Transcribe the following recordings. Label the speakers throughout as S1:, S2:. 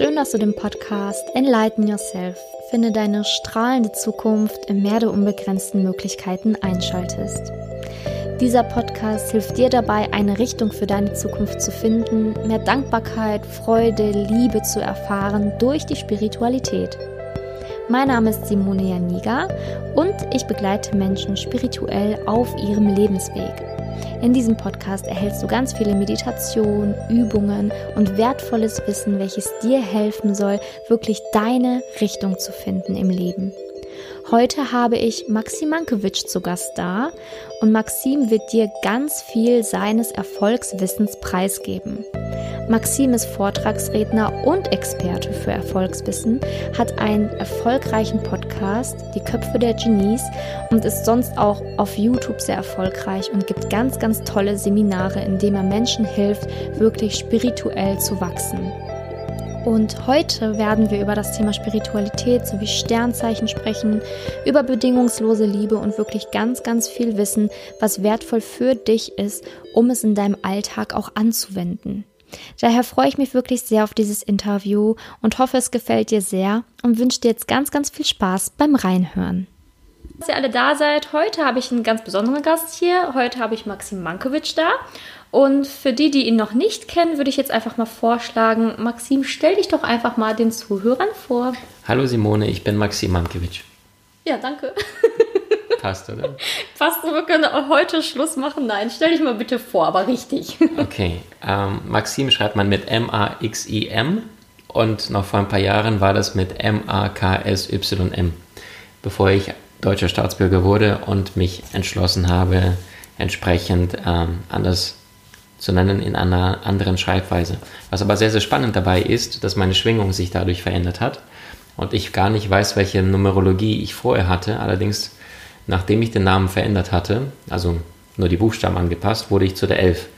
S1: Schön, dass du den Podcast Enlighten Yourself, finde deine strahlende Zukunft im Meer der unbegrenzten Möglichkeiten einschaltest. Dieser Podcast hilft dir dabei, eine Richtung für deine Zukunft zu finden, mehr Dankbarkeit, Freude, Liebe zu erfahren durch die Spiritualität. Mein Name ist Simone Janiga und ich begleite Menschen spirituell auf ihrem Lebensweg. In diesem Podcast erhältst du ganz viele Meditationen, Übungen und wertvolles Wissen, welches dir helfen soll, wirklich deine Richtung zu finden im Leben. Heute habe ich Maxim Mankiewicz zu Gast da und Maxim wird dir ganz viel seines Erfolgswissens preisgeben. Maxim ist Vortragsredner und Experte für Erfolgswissen, hat einen erfolgreichen Podcast, Die Köpfe der Genies, und ist sonst auch auf YouTube sehr erfolgreich und gibt ganz, ganz tolle Seminare, in denen er Menschen hilft, wirklich spirituell zu wachsen. Und heute werden wir über das Thema Spiritualität sowie Sternzeichen sprechen, über bedingungslose Liebe und wirklich ganz, ganz viel Wissen, was wertvoll für dich ist, um es in deinem Alltag auch anzuwenden. Daher freue ich mich wirklich sehr auf dieses Interview und hoffe, es gefällt dir sehr und wünsche dir jetzt ganz, ganz viel Spaß beim Reinhören. Dass ihr alle da seid, heute habe ich einen ganz besonderen Gast hier. Heute habe ich Maxim Mankiewicz da. Und für die, die ihn noch nicht kennen, würde ich jetzt einfach mal vorschlagen, Maxim, stell dich doch einfach mal den Zuhörern vor.
S2: Hallo Simone, ich bin Maxim Mankiewicz.
S1: Ja, danke.
S2: Passt, oder?
S1: Passt, wir können heute Schluss machen. Nein, stell dich mal bitte vor, aber richtig.
S2: Okay, ähm, Maxim schreibt man mit M-A-X-I-M und noch vor ein paar Jahren war das mit M-A-K-S-Y-M, bevor ich deutscher Staatsbürger wurde und mich entschlossen habe, entsprechend ähm, anders zu nennen in einer anderen Schreibweise. Was aber sehr, sehr spannend dabei ist, dass meine Schwingung sich dadurch verändert hat und ich gar nicht weiß, welche Numerologie ich vorher hatte. Allerdings Nachdem ich den Namen verändert hatte, also nur die Buchstaben angepasst, wurde ich zu der Elf.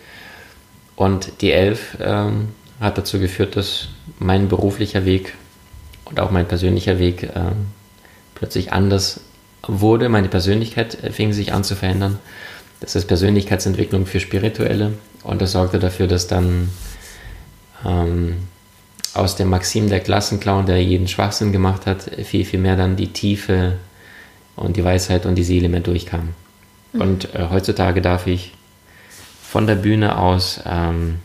S2: Und die Elf ähm, hat dazu geführt, dass mein beruflicher Weg und auch mein persönlicher Weg ähm, plötzlich anders wurde. Meine Persönlichkeit fing sich an zu verändern. Das ist Persönlichkeitsentwicklung für Spirituelle und das sorgte dafür, dass dann ähm, aus dem Maxim der Klassenclown, der jeden Schwachsinn gemacht hat, viel, viel mehr dann die tiefe und die Weisheit und die Seele mehr durchkam. Mhm. Und äh, heutzutage darf ich von der Bühne aus ähm,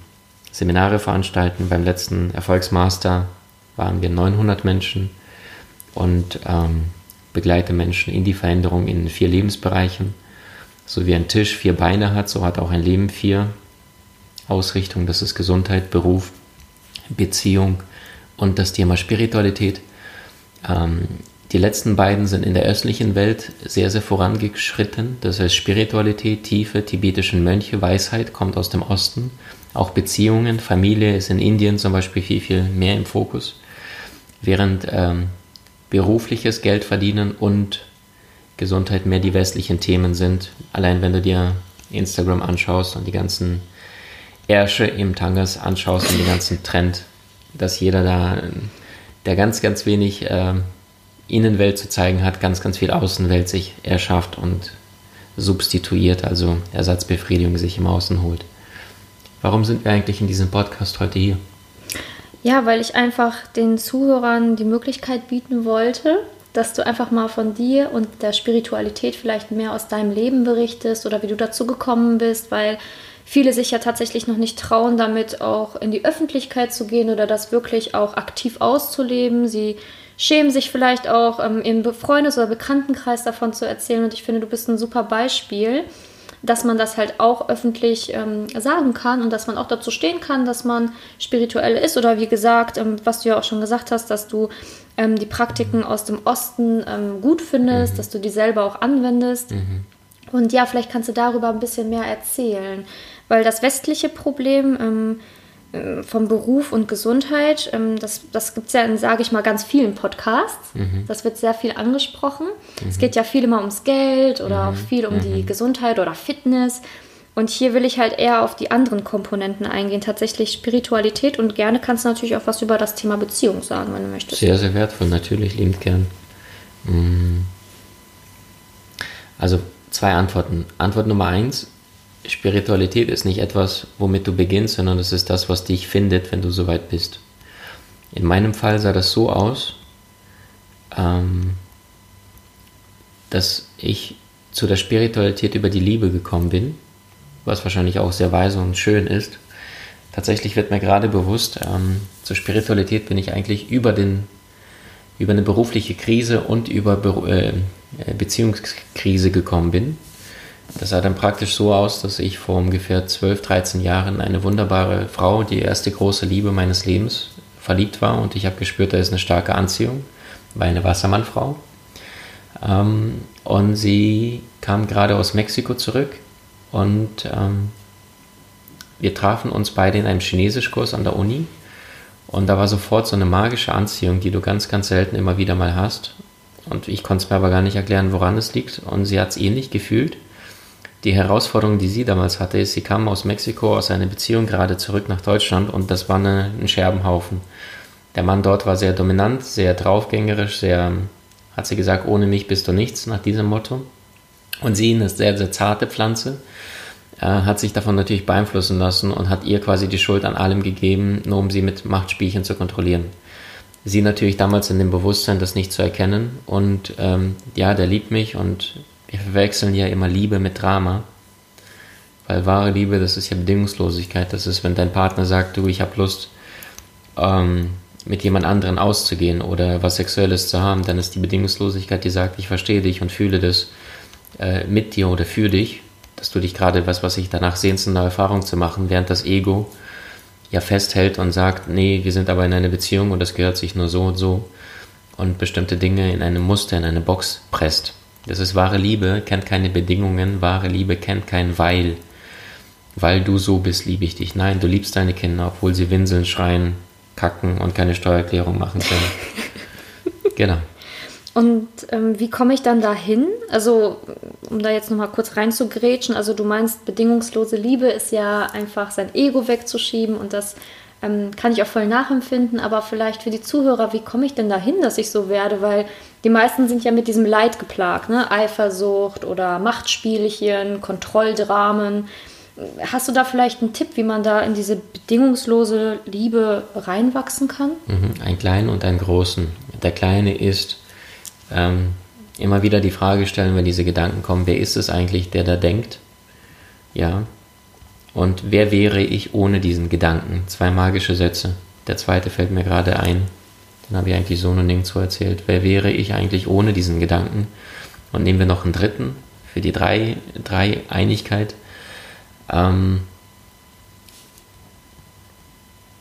S2: Seminare veranstalten. Beim letzten Erfolgsmaster waren wir 900 Menschen und ähm, begleite Menschen in die Veränderung in vier Lebensbereichen. So wie ein Tisch vier Beine hat, so hat auch ein Leben vier Ausrichtungen. Das ist Gesundheit, Beruf, Beziehung und das Thema Spiritualität. Ähm, die letzten beiden sind in der östlichen Welt sehr, sehr vorangeschritten. Das heißt Spiritualität, Tiefe, tibetischen Mönche, Weisheit kommt aus dem Osten. Auch Beziehungen, Familie ist in Indien zum Beispiel viel, viel mehr im Fokus. Während ähm, berufliches Geld verdienen und Gesundheit mehr die westlichen Themen sind. Allein wenn du dir Instagram anschaust und die ganzen Ärsche im Tangas anschaust und den ganzen Trend, dass jeder da, der ganz, ganz wenig... Äh, Innenwelt zu zeigen hat, ganz, ganz viel Außenwelt sich erschafft und substituiert, also Ersatzbefriedigung sich im Außen holt. Warum sind wir eigentlich in diesem Podcast heute hier?
S1: Ja, weil ich einfach den Zuhörern die Möglichkeit bieten wollte, dass du einfach mal von dir und der Spiritualität vielleicht mehr aus deinem Leben berichtest oder wie du dazu gekommen bist, weil viele sich ja tatsächlich noch nicht trauen, damit auch in die Öffentlichkeit zu gehen oder das wirklich auch aktiv auszuleben. Sie schämen sich vielleicht auch ähm, im Freundes- oder Bekanntenkreis davon zu erzählen. Und ich finde, du bist ein super Beispiel, dass man das halt auch öffentlich ähm, sagen kann und dass man auch dazu stehen kann, dass man spirituell ist. Oder wie gesagt, ähm, was du ja auch schon gesagt hast, dass du ähm, die Praktiken aus dem Osten ähm, gut findest, mhm. dass du die selber auch anwendest. Mhm. Und ja, vielleicht kannst du darüber ein bisschen mehr erzählen. Weil das westliche Problem ähm, äh, vom Beruf und Gesundheit. Ähm, das, das gibt es ja in, sage ich mal, ganz vielen Podcasts. Mhm. Das wird sehr viel angesprochen. Mhm. Es geht ja viel immer ums Geld oder mhm. auch viel um die mhm. Gesundheit oder Fitness. Und hier will ich halt eher auf die anderen Komponenten eingehen, tatsächlich Spiritualität und gerne kannst du natürlich auch was über das Thema Beziehung sagen, wenn du möchtest.
S2: Sehr, sehr wertvoll, natürlich, liebend gern. Mm. Also zwei Antworten. Antwort Nummer eins, Spiritualität ist nicht etwas, womit du beginnst, sondern es ist das, was dich findet, wenn du soweit bist. in meinem Fall sah das so aus, ähm, dass ich zu der Spiritualität über die Liebe gekommen bin, was wahrscheinlich auch sehr weise und schön ist. Tatsächlich wird mir gerade bewusst, ähm, zur Spiritualität bin ich eigentlich über, den, über eine berufliche Krise und über Be äh, Beziehungskrise gekommen bin. Das sah dann praktisch so aus, dass ich vor ungefähr 12, 13 Jahren eine wunderbare Frau, die erste große Liebe meines Lebens, verliebt war und ich habe gespürt, da ist eine starke Anziehung, war eine Wassermannfrau. Ähm, und sie kam gerade aus Mexiko zurück und ähm, wir trafen uns beide in einem Chinesischkurs an der Uni. Und da war sofort so eine magische Anziehung, die du ganz, ganz selten immer wieder mal hast. Und ich konnte es mir aber gar nicht erklären, woran es liegt. Und sie hat es ähnlich gefühlt. Die Herausforderung, die sie damals hatte, ist, sie kam aus Mexiko, aus einer Beziehung gerade zurück nach Deutschland und das war eine, ein Scherbenhaufen. Der Mann dort war sehr dominant, sehr draufgängerisch, sehr hat sie gesagt, ohne mich bist du nichts, nach diesem Motto. Und sie, eine sehr, sehr zarte Pflanze, äh, hat sich davon natürlich beeinflussen lassen und hat ihr quasi die Schuld an allem gegeben, nur um sie mit Machtspielchen zu kontrollieren. Sie natürlich damals in dem Bewusstsein, das nicht zu erkennen. Und ähm, ja, der liebt mich und wir verwechseln ja immer Liebe mit Drama. Weil wahre Liebe, das ist ja Bedingungslosigkeit. Das ist, wenn dein Partner sagt, du, ich habe Lust, ähm, mit jemand anderen auszugehen oder was Sexuelles zu haben, dann ist die Bedingungslosigkeit, die sagt, ich verstehe dich und fühle das äh, mit dir oder für dich, dass du dich gerade, was was ich danach sehnst, eine Erfahrung zu machen, während das Ego ja festhält und sagt, nee, wir sind aber in einer Beziehung und das gehört sich nur so und so und bestimmte Dinge in eine Muster, in eine Box presst. Das ist wahre Liebe, kennt keine Bedingungen, wahre Liebe kennt kein Weil. Weil du so bist, liebe ich dich. Nein, du liebst deine Kinder, obwohl sie winseln, schreien, kacken und keine Steuererklärung machen können. genau.
S1: Und ähm, wie komme ich dann dahin? Also, um da jetzt nochmal kurz reinzugrätschen, also du meinst, bedingungslose Liebe ist ja einfach sein Ego wegzuschieben und das ähm, kann ich auch voll nachempfinden, aber vielleicht für die Zuhörer, wie komme ich denn dahin, dass ich so werde? Weil die meisten sind ja mit diesem Leid geplagt, ne? Eifersucht oder Machtspielchen, Kontrolldramen. Hast du da vielleicht einen Tipp, wie man da in diese bedingungslose Liebe reinwachsen kann?
S2: Mhm, einen kleinen und einen großen. Der kleine ist ähm, immer wieder die Frage stellen, wenn diese Gedanken kommen, wer ist es eigentlich, der da denkt? Ja. Und wer wäre ich ohne diesen Gedanken? Zwei magische Sätze. Der zweite fällt mir gerade ein. Den habe ich eigentlich so noch nirgendwo erzählt. Wer wäre ich eigentlich ohne diesen Gedanken? Und nehmen wir noch einen dritten für die drei, drei Einigkeit. Ähm,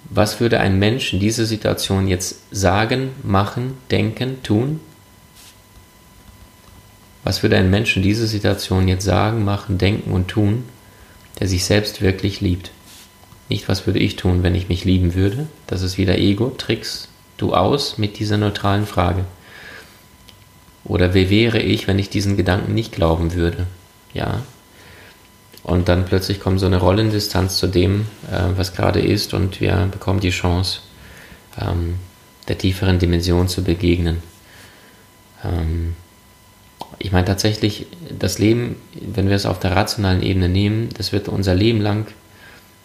S2: was würde ein Mensch in dieser Situation jetzt sagen, machen, denken, tun? Was würde ein Mensch in dieser Situation jetzt sagen, machen, denken und tun, der sich selbst wirklich liebt? Nicht, was würde ich tun, wenn ich mich lieben würde? Das ist wieder Ego, Tricks, du aus mit dieser neutralen Frage. Oder wer wäre ich, wenn ich diesen Gedanken nicht glauben würde? Ja, und dann plötzlich kommt so eine Rollendistanz zu dem, äh, was gerade ist, und wir bekommen die Chance, ähm, der tieferen Dimension zu begegnen. Ähm, ich meine tatsächlich, das Leben, wenn wir es auf der rationalen Ebene nehmen, das wird unser Leben lang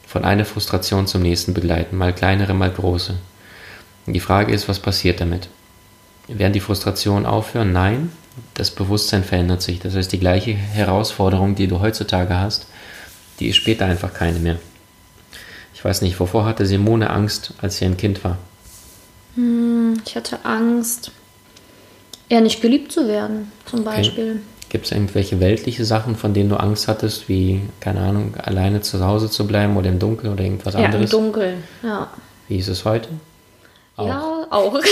S2: von einer Frustration zum nächsten begleiten, mal kleinere, mal große. Die Frage ist, was passiert damit? Werden die Frustrationen aufhören? Nein, das Bewusstsein verändert sich. Das heißt, die gleiche Herausforderung, die du heutzutage hast, die ist später einfach keine mehr. Ich weiß nicht, wovor hatte Simone Angst, als sie ein Kind war?
S1: Hm, ich hatte Angst, eher nicht geliebt zu werden, zum Beispiel. Okay.
S2: Gibt es irgendwelche weltliche Sachen, von denen du Angst hattest, wie, keine Ahnung, alleine zu Hause zu bleiben oder im Dunkeln oder irgendwas
S1: ja,
S2: anderes?
S1: Ja, im Dunkeln, ja.
S2: Wie ist es heute?
S1: Auch. Ja, auch. Okay.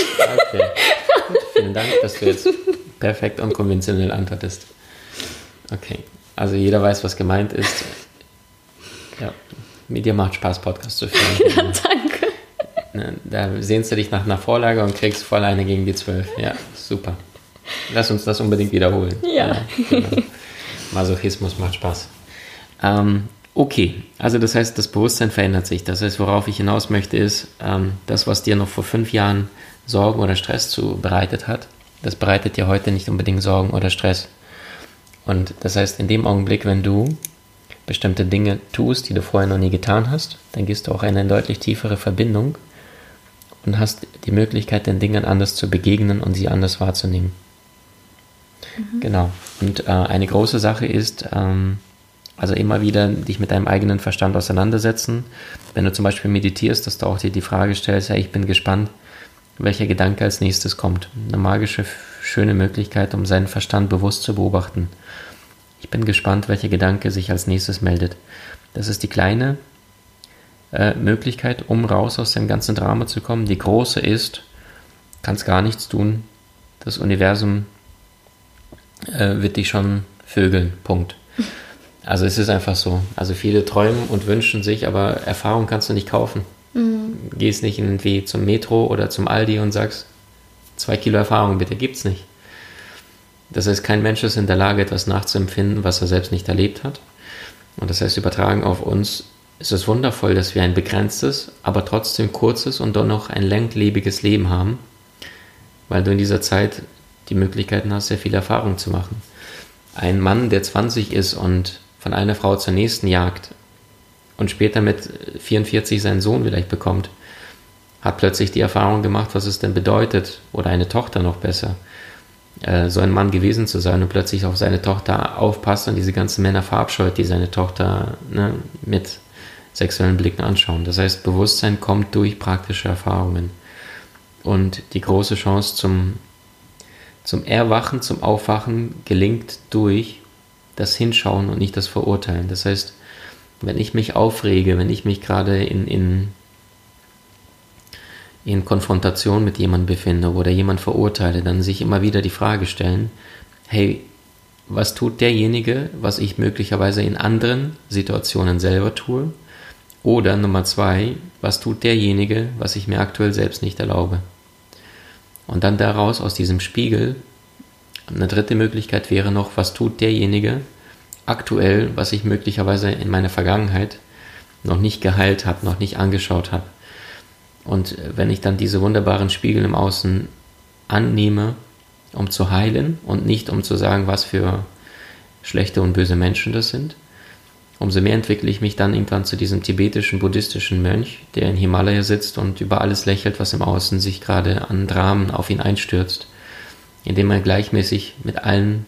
S2: Gut, vielen Dank, dass du jetzt perfekt und konventionell antwortest. Okay, also jeder weiß, was gemeint ist. Ja, mit dir macht Spaß, Podcast zu führen.
S1: ja, danke.
S2: Ne, da sehnst du dich nach einer Vorlage und kriegst voll eine gegen die zwölf. Ja, super. Lass uns das unbedingt wiederholen.
S1: Ja. ja genau.
S2: Masochismus macht Spaß. Ähm, okay, also das heißt, das Bewusstsein verändert sich. Das heißt, worauf ich hinaus möchte, ist, ähm, das, was dir noch vor fünf Jahren Sorgen oder Stress zu bereitet hat, das bereitet dir heute nicht unbedingt Sorgen oder Stress. Und das heißt, in dem Augenblick, wenn du bestimmte Dinge tust, die du vorher noch nie getan hast, dann gehst du auch in eine deutlich tiefere Verbindung und hast die Möglichkeit, den Dingen anders zu begegnen und sie anders wahrzunehmen. Mhm. Genau. Und äh, eine große Sache ist, ähm, also immer wieder dich mit deinem eigenen Verstand auseinandersetzen. Wenn du zum Beispiel meditierst, dass du auch dir die Frage stellst, ja, ich bin gespannt, welcher Gedanke als nächstes kommt. Eine magische, schöne Möglichkeit, um seinen Verstand bewusst zu beobachten. Ich bin gespannt, welcher Gedanke sich als nächstes meldet. Das ist die kleine äh, Möglichkeit, um raus aus dem ganzen Drama zu kommen. Die große ist, kannst gar nichts tun. Das Universum äh, wird dich schon vögeln. Punkt. Also es ist einfach so. Also viele träumen und wünschen sich, aber Erfahrung kannst du nicht kaufen. Mhm. Gehst nicht irgendwie zum Metro oder zum Aldi und sagst, zwei Kilo Erfahrung bitte, gibt's nicht. Das heißt, kein Mensch ist in der Lage, etwas nachzuempfinden, was er selbst nicht erlebt hat. Und das heißt, übertragen auf uns ist es wundervoll, dass wir ein begrenztes, aber trotzdem kurzes und dennoch ein langlebiges Leben haben, weil du in dieser Zeit die Möglichkeiten hast, sehr viel Erfahrung zu machen. Ein Mann, der 20 ist und von einer Frau zur nächsten jagt und später mit 44 seinen Sohn vielleicht bekommt, hat plötzlich die Erfahrung gemacht, was es denn bedeutet, oder eine Tochter noch besser, äh, so ein Mann gewesen zu sein und plötzlich auf seine Tochter aufpasst und diese ganzen Männer verabscheut, die seine Tochter ne, mit sexuellen Blicken anschauen. Das heißt, Bewusstsein kommt durch praktische Erfahrungen. Und die große Chance zum, zum Erwachen, zum Aufwachen gelingt durch das Hinschauen und nicht das Verurteilen. Das heißt, wenn ich mich aufrege, wenn ich mich gerade in, in, in Konfrontation mit jemandem befinde oder jemand verurteile, dann sich immer wieder die Frage stellen, hey, was tut derjenige, was ich möglicherweise in anderen Situationen selber tue? Oder Nummer zwei, was tut derjenige, was ich mir aktuell selbst nicht erlaube? Und dann daraus aus diesem Spiegel eine dritte Möglichkeit wäre noch, was tut derjenige aktuell, was ich möglicherweise in meiner Vergangenheit noch nicht geheilt habe, noch nicht angeschaut habe. Und wenn ich dann diese wunderbaren Spiegel im Außen annehme, um zu heilen und nicht um zu sagen, was für schlechte und böse Menschen das sind, umso mehr entwickle ich mich dann irgendwann zu diesem tibetischen buddhistischen Mönch, der in Himalaya sitzt und über alles lächelt, was im Außen sich gerade an Dramen auf ihn einstürzt indem er gleichmäßig mit allen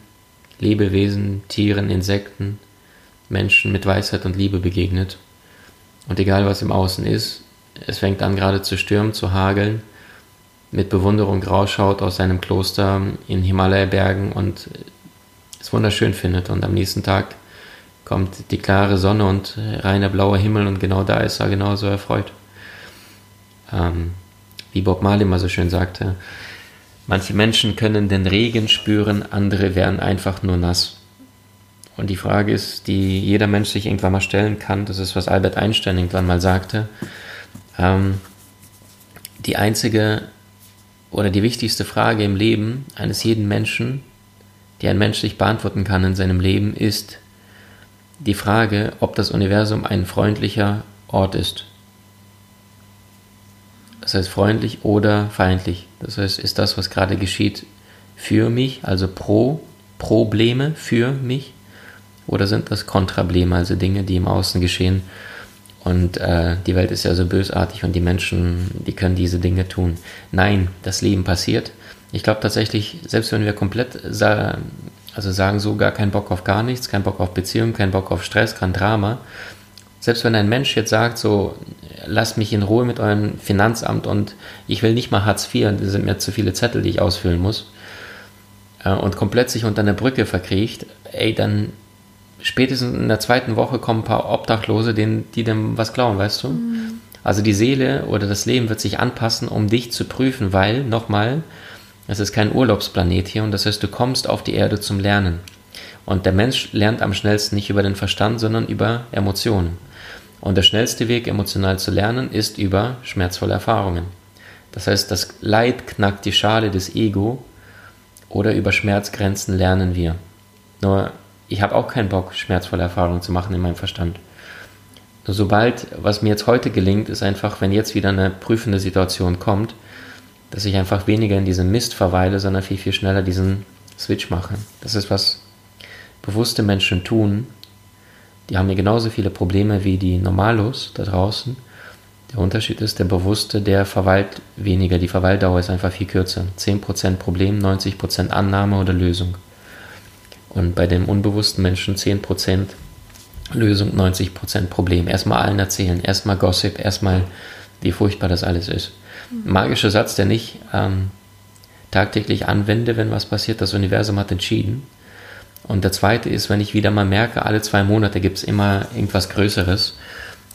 S2: Lebewesen, Tieren, Insekten, Menschen mit Weisheit und Liebe begegnet. Und egal was im Außen ist, es fängt an gerade zu stürmen, zu hageln, mit Bewunderung rausschaut aus seinem Kloster in Himalaya-Bergen und es wunderschön findet. Und am nächsten Tag kommt die klare Sonne und reiner blauer Himmel und genau da ist er genauso erfreut. Ähm, wie Bob Marley mal so schön sagte, Manche Menschen können den Regen spüren, andere werden einfach nur nass. Und die Frage ist, die jeder Mensch sich irgendwann mal stellen kann, das ist, was Albert Einstein irgendwann mal sagte, ähm, die einzige oder die wichtigste Frage im Leben eines jeden Menschen, die ein Mensch sich beantworten kann in seinem Leben, ist die Frage, ob das Universum ein freundlicher Ort ist. Das heißt freundlich oder feindlich. Das heißt, ist das, was gerade geschieht, für mich, also pro Probleme für mich, oder sind das Kontrableme, also Dinge, die im Außen geschehen? Und äh, die Welt ist ja so bösartig und die Menschen, die können diese Dinge tun. Nein, das Leben passiert. Ich glaube tatsächlich, selbst wenn wir komplett also sagen, so gar keinen Bock auf gar nichts, keinen Bock auf Beziehungen, keinen Bock auf Stress, kein Drama, selbst wenn ein Mensch jetzt sagt, so, lasst mich in Ruhe mit eurem Finanzamt und ich will nicht mal Hartz IV, das sind mir zu viele Zettel, die ich ausfüllen muss, äh, und komplett sich unter einer Brücke verkriecht, ey, dann spätestens in der zweiten Woche kommen ein paar Obdachlose, denen, die dem was klauen, weißt du? Mhm. Also die Seele oder das Leben wird sich anpassen, um dich zu prüfen, weil, nochmal, es ist kein Urlaubsplanet hier und das heißt, du kommst auf die Erde zum Lernen. Und der Mensch lernt am schnellsten nicht über den Verstand, sondern über Emotionen. Und der schnellste Weg, emotional zu lernen, ist über schmerzvolle Erfahrungen. Das heißt, das Leid knackt die Schale des Ego oder über Schmerzgrenzen lernen wir. Nur, ich habe auch keinen Bock, schmerzvolle Erfahrungen zu machen in meinem Verstand. Nur sobald, was mir jetzt heute gelingt, ist einfach, wenn jetzt wieder eine prüfende Situation kommt, dass ich einfach weniger in diesem Mist verweile, sondern viel, viel schneller diesen Switch mache. Das ist, was bewusste Menschen tun, die haben ja genauso viele Probleme wie die Normalos da draußen. Der Unterschied ist, der Bewusste, der verweilt weniger. Die Verweildauer ist einfach viel kürzer. 10% Problem, 90% Annahme oder Lösung. Und bei dem unbewussten Menschen 10% Lösung, 90% Problem. Erstmal allen erzählen, erstmal Gossip, erstmal, wie furchtbar das alles ist. Magischer Satz, der nicht ähm, tagtäglich anwende, wenn was passiert. Das Universum hat entschieden. Und der zweite ist, wenn ich wieder mal merke, alle zwei Monate gibt es immer irgendwas Größeres,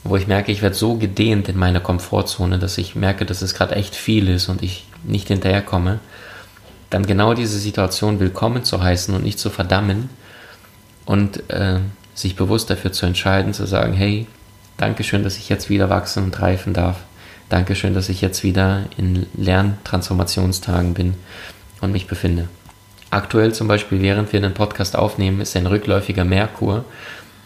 S2: wo ich merke, ich werde so gedehnt in meiner Komfortzone, dass ich merke, dass es gerade echt viel ist und ich nicht hinterherkomme, dann genau diese Situation willkommen zu heißen und nicht zu verdammen und äh, sich bewusst dafür zu entscheiden, zu sagen, hey, Dankeschön, dass ich jetzt wieder wachsen und reifen darf. Dankeschön, dass ich jetzt wieder in Lerntransformationstagen bin und mich befinde. Aktuell zum Beispiel, während wir den Podcast aufnehmen, ist ein rückläufiger Merkur.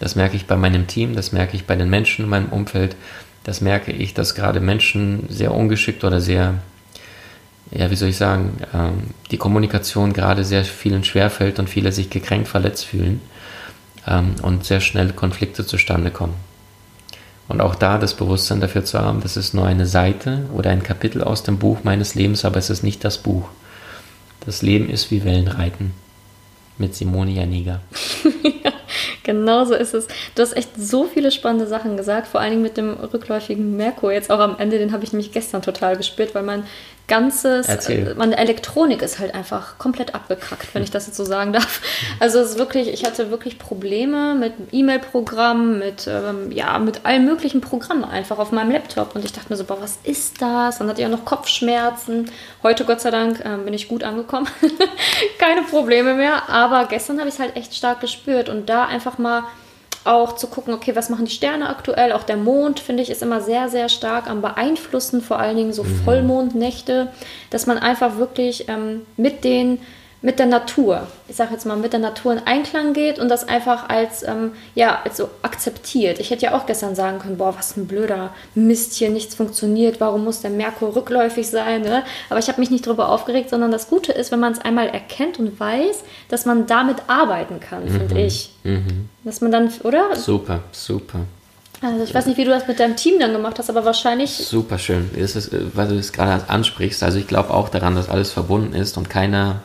S2: Das merke ich bei meinem Team, das merke ich bei den Menschen in meinem Umfeld. Das merke ich, dass gerade Menschen sehr ungeschickt oder sehr, ja, wie soll ich sagen, ähm, die Kommunikation gerade sehr vielen schwerfällt und viele sich gekränkt, verletzt fühlen ähm, und sehr schnell Konflikte zustande kommen. Und auch da das Bewusstsein dafür zu haben, das ist nur eine Seite oder ein Kapitel aus dem Buch meines Lebens, aber es ist nicht das Buch. Das Leben ist wie Wellenreiten mit Simone Janiga.
S1: ja, genau so ist es. Du hast echt so viele spannende Sachen gesagt, vor allen Dingen mit dem rückläufigen Merkur. Jetzt auch am Ende, den habe ich nämlich gestern total gespürt, weil mein ganzes, Erzähl. meine Elektronik ist halt einfach komplett abgekackt, wenn ich das jetzt so sagen darf. Also es ist wirklich, ich hatte wirklich Probleme mit E-Mail-Programmen, mit, ähm, ja, mit allen möglichen Programmen einfach auf meinem Laptop. Und ich dachte mir so, boah, was ist das? Dann hatte ich auch noch Kopfschmerzen. Heute, Gott sei Dank, ähm, bin ich gut angekommen. Keine Probleme mehr. Aber gestern habe ich es halt echt stark gespürt. Und da einfach mal auch zu gucken, okay, was machen die Sterne aktuell? Auch der Mond, finde ich, ist immer sehr, sehr stark am Beeinflussen, vor allen Dingen so mhm. Vollmondnächte, dass man einfach wirklich ähm, mit den mit der Natur, ich sage jetzt mal, mit der Natur in Einklang geht und das einfach als, ähm, ja, als so akzeptiert. Ich hätte ja auch gestern sagen können, boah, was ein blöder Mist hier, nichts funktioniert, warum muss der Merkur rückläufig sein, ne? Aber ich habe mich nicht darüber aufgeregt, sondern das Gute ist, wenn man es einmal erkennt und weiß, dass man damit arbeiten kann, mhm. finde ich. Mhm. Dass man dann, oder?
S2: Super, super.
S1: Also ich weiß nicht, wie du das mit deinem Team dann gemacht hast, aber wahrscheinlich.
S2: Super schön. Das ist, äh, weil du es gerade ansprichst. Also ich glaube auch daran, dass alles verbunden ist und keiner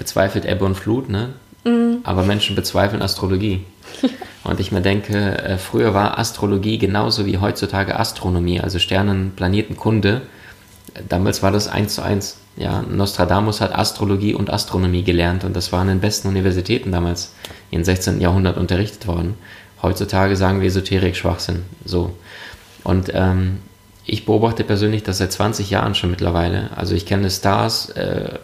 S2: bezweifelt Ebbe und Flut, ne? Mhm. Aber Menschen bezweifeln Astrologie. und ich mir denke, äh, früher war Astrologie genauso wie heutzutage Astronomie, also Sternen, Planetenkunde. Damals war das eins zu eins. Ja, Nostradamus hat Astrologie und Astronomie gelernt und das war an den besten Universitäten damals im 16. Jahrhundert unterrichtet worden. Heutzutage sagen wir Esoterik Schwachsinn. So. Und ähm, ich beobachte persönlich das seit 20 Jahren schon mittlerweile. Also ich kenne Stars, äh,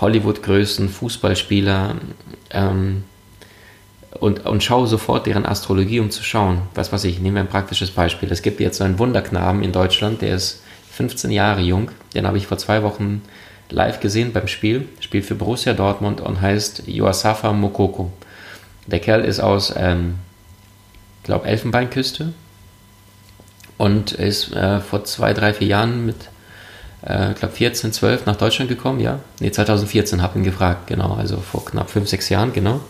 S2: Hollywood-Größen, Fußballspieler ähm, und, und schaue sofort deren Astrologie, um zu schauen. Was weiß ich, nehmen wir ein praktisches Beispiel. Es gibt jetzt so einen Wunderknaben in Deutschland, der ist 15 Jahre jung. Den habe ich vor zwei Wochen live gesehen beim Spiel. Spielt für Borussia Dortmund und heißt Yoasafa Mokoko. Der Kerl ist aus, ähm, glaube Elfenbeinküste und ist äh, vor zwei, drei, vier Jahren mit äh, ich glaube 14, 12 nach Deutschland gekommen, ja. Ne, 2014 habe ihn gefragt, genau, also vor knapp 5, 6 Jahren, genau.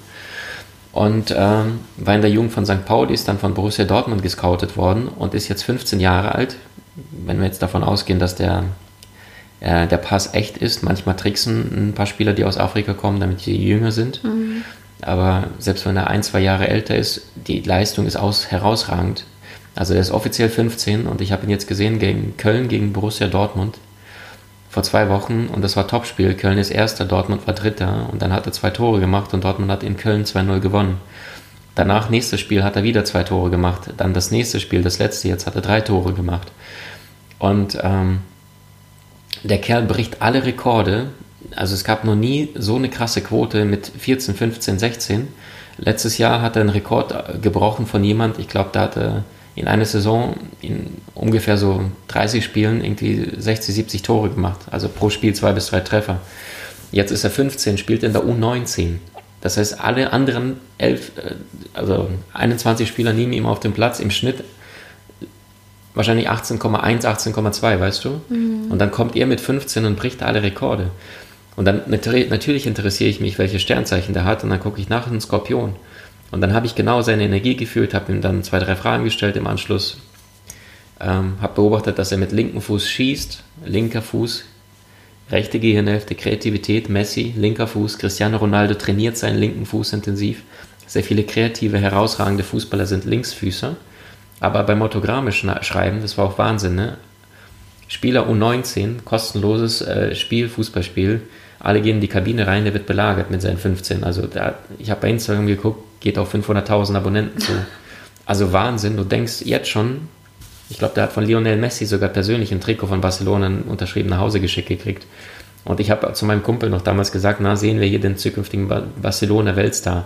S2: Und ähm, war in der Jugend von St. Pauli, ist dann von Borussia Dortmund gescoutet worden und ist jetzt 15 Jahre alt. Wenn wir jetzt davon ausgehen, dass der, äh, der Pass echt ist, manchmal tricksen ein paar Spieler, die aus Afrika kommen, damit die jünger sind. Mhm. Aber selbst wenn er ein, zwei Jahre älter ist, die Leistung ist aus, herausragend. Also er ist offiziell 15 und ich habe ihn jetzt gesehen gegen Köln, gegen Borussia Dortmund vor zwei Wochen und das war Topspiel. Köln ist Erster, Dortmund war Dritter und dann hat er zwei Tore gemacht und Dortmund hat in Köln 2-0 gewonnen. Danach, nächstes Spiel, hat er wieder zwei Tore gemacht. Dann das nächste Spiel, das letzte jetzt, hat er drei Tore gemacht. Und ähm, der Kerl bricht alle Rekorde. Also es gab noch nie so eine krasse Quote mit 14, 15, 16. Letztes Jahr hat er einen Rekord gebrochen von jemand, ich glaube, da hat er in einer Saison in ungefähr so 30 Spielen irgendwie 60, 70 Tore gemacht. Also pro Spiel zwei bis drei Treffer. Jetzt ist er 15, spielt in der U19. Das heißt, alle anderen elf, äh, also 21 Spieler neben ihm auf dem Platz im Schnitt wahrscheinlich 18,1, 18,2, weißt du? Mhm. Und dann kommt er mit 15 und bricht alle Rekorde. Und dann natürlich interessiere ich mich, welche Sternzeichen der hat, und dann gucke ich nach in Skorpion. Und dann habe ich genau seine Energie gefühlt, habe ihm dann zwei, drei Fragen gestellt im Anschluss. Ähm, habe beobachtet, dass er mit linkem Fuß schießt, linker Fuß, rechte Gehirnhälfte, Kreativität, Messi, linker Fuß, Cristiano Ronaldo trainiert seinen linken Fuß intensiv. Sehr viele kreative, herausragende Fußballer sind Linksfüßer. Aber beim Autogramme schreiben, das war auch Wahnsinn, ne? Spieler U19, kostenloses äh, Spiel, Fußballspiel. Alle gehen in die Kabine rein, der wird belagert mit seinen 15. Also da, ich habe bei Instagram geguckt, geht auf 500.000 Abonnenten zu. Also Wahnsinn, du denkst jetzt schon, ich glaube, der hat von Lionel Messi sogar persönlich ein Trikot von Barcelona unterschrieben nach Hause geschickt gekriegt. Und ich habe zu meinem Kumpel noch damals gesagt, na, sehen wir hier den zukünftigen Barcelona-Weltstar.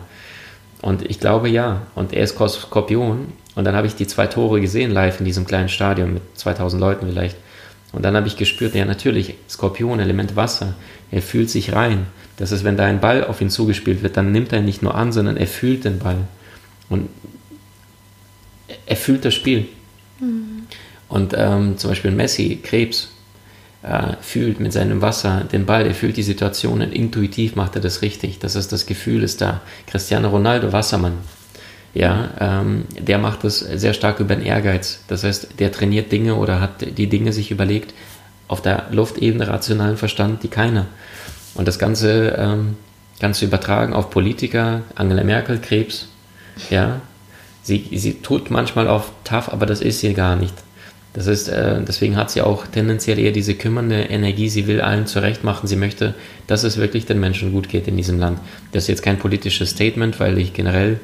S2: Und ich glaube ja. Und er ist Skorpion. Und dann habe ich die zwei Tore gesehen live in diesem kleinen Stadion mit 2000 Leuten vielleicht. Und dann habe ich gespürt, ja natürlich, Skorpion, Element Wasser, er fühlt sich rein. Das ist, wenn da ein Ball auf ihn zugespielt wird, dann nimmt er ihn nicht nur an, sondern er fühlt den Ball. Und er fühlt das Spiel. Mhm. Und ähm, zum Beispiel Messi, Krebs, äh, fühlt mit seinem Wasser den Ball, er fühlt die Situationen, intuitiv macht er das richtig. Das ist das Gefühl ist da. Cristiano Ronaldo, Wassermann, ja, ähm, der macht das sehr stark über den Ehrgeiz. Das heißt, der trainiert Dinge oder hat die Dinge sich überlegt auf der Luftebene rationalen Verstand, die keiner. Und das Ganze ähm, kannst du übertragen auf Politiker, Angela Merkel, Krebs, ja. Sie, sie tut manchmal auf tough, aber das ist sie gar nicht. Das ist, äh, deswegen hat sie auch tendenziell eher diese kümmernde Energie. Sie will allen zurecht machen. Sie möchte, dass es wirklich den Menschen gut geht in diesem Land. Das ist jetzt kein politisches Statement, weil ich generell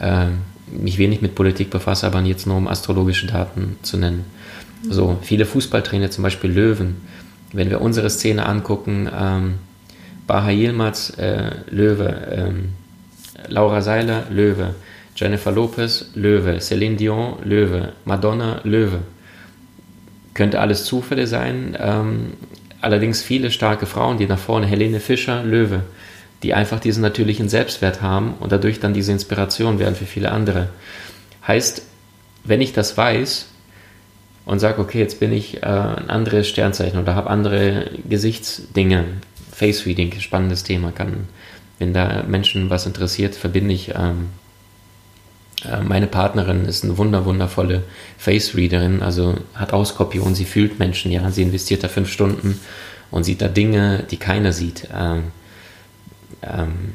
S2: äh, mich wenig mit Politik befasse, aber jetzt nur um astrologische Daten zu nennen. So, viele Fußballtrainer, zum Beispiel Löwen, wenn wir unsere Szene angucken, ähm, Baha Yilmaz, äh, Löwe, ähm, Laura Seiler, Löwe, Jennifer Lopez, Löwe, Celine Dion, Löwe, Madonna, Löwe. Könnte alles Zufälle sein. Ähm, allerdings viele starke Frauen, die nach vorne, Helene Fischer, Löwe die einfach diesen natürlichen Selbstwert haben und dadurch dann diese Inspiration werden für viele andere. Heißt, wenn ich das weiß und sage, okay, jetzt bin ich äh, ein anderes Sternzeichen oder habe andere Gesichtsdinge, Face Reading, spannendes Thema, kann, wenn da Menschen was interessiert, verbinde ich. Ähm, äh, meine Partnerin ist eine wunder, wundervolle Face Readerin, also hat auch Skorpion, sie fühlt Menschen, ja, sie investiert da fünf Stunden und sieht da Dinge, die keiner sieht. Ähm, ähm,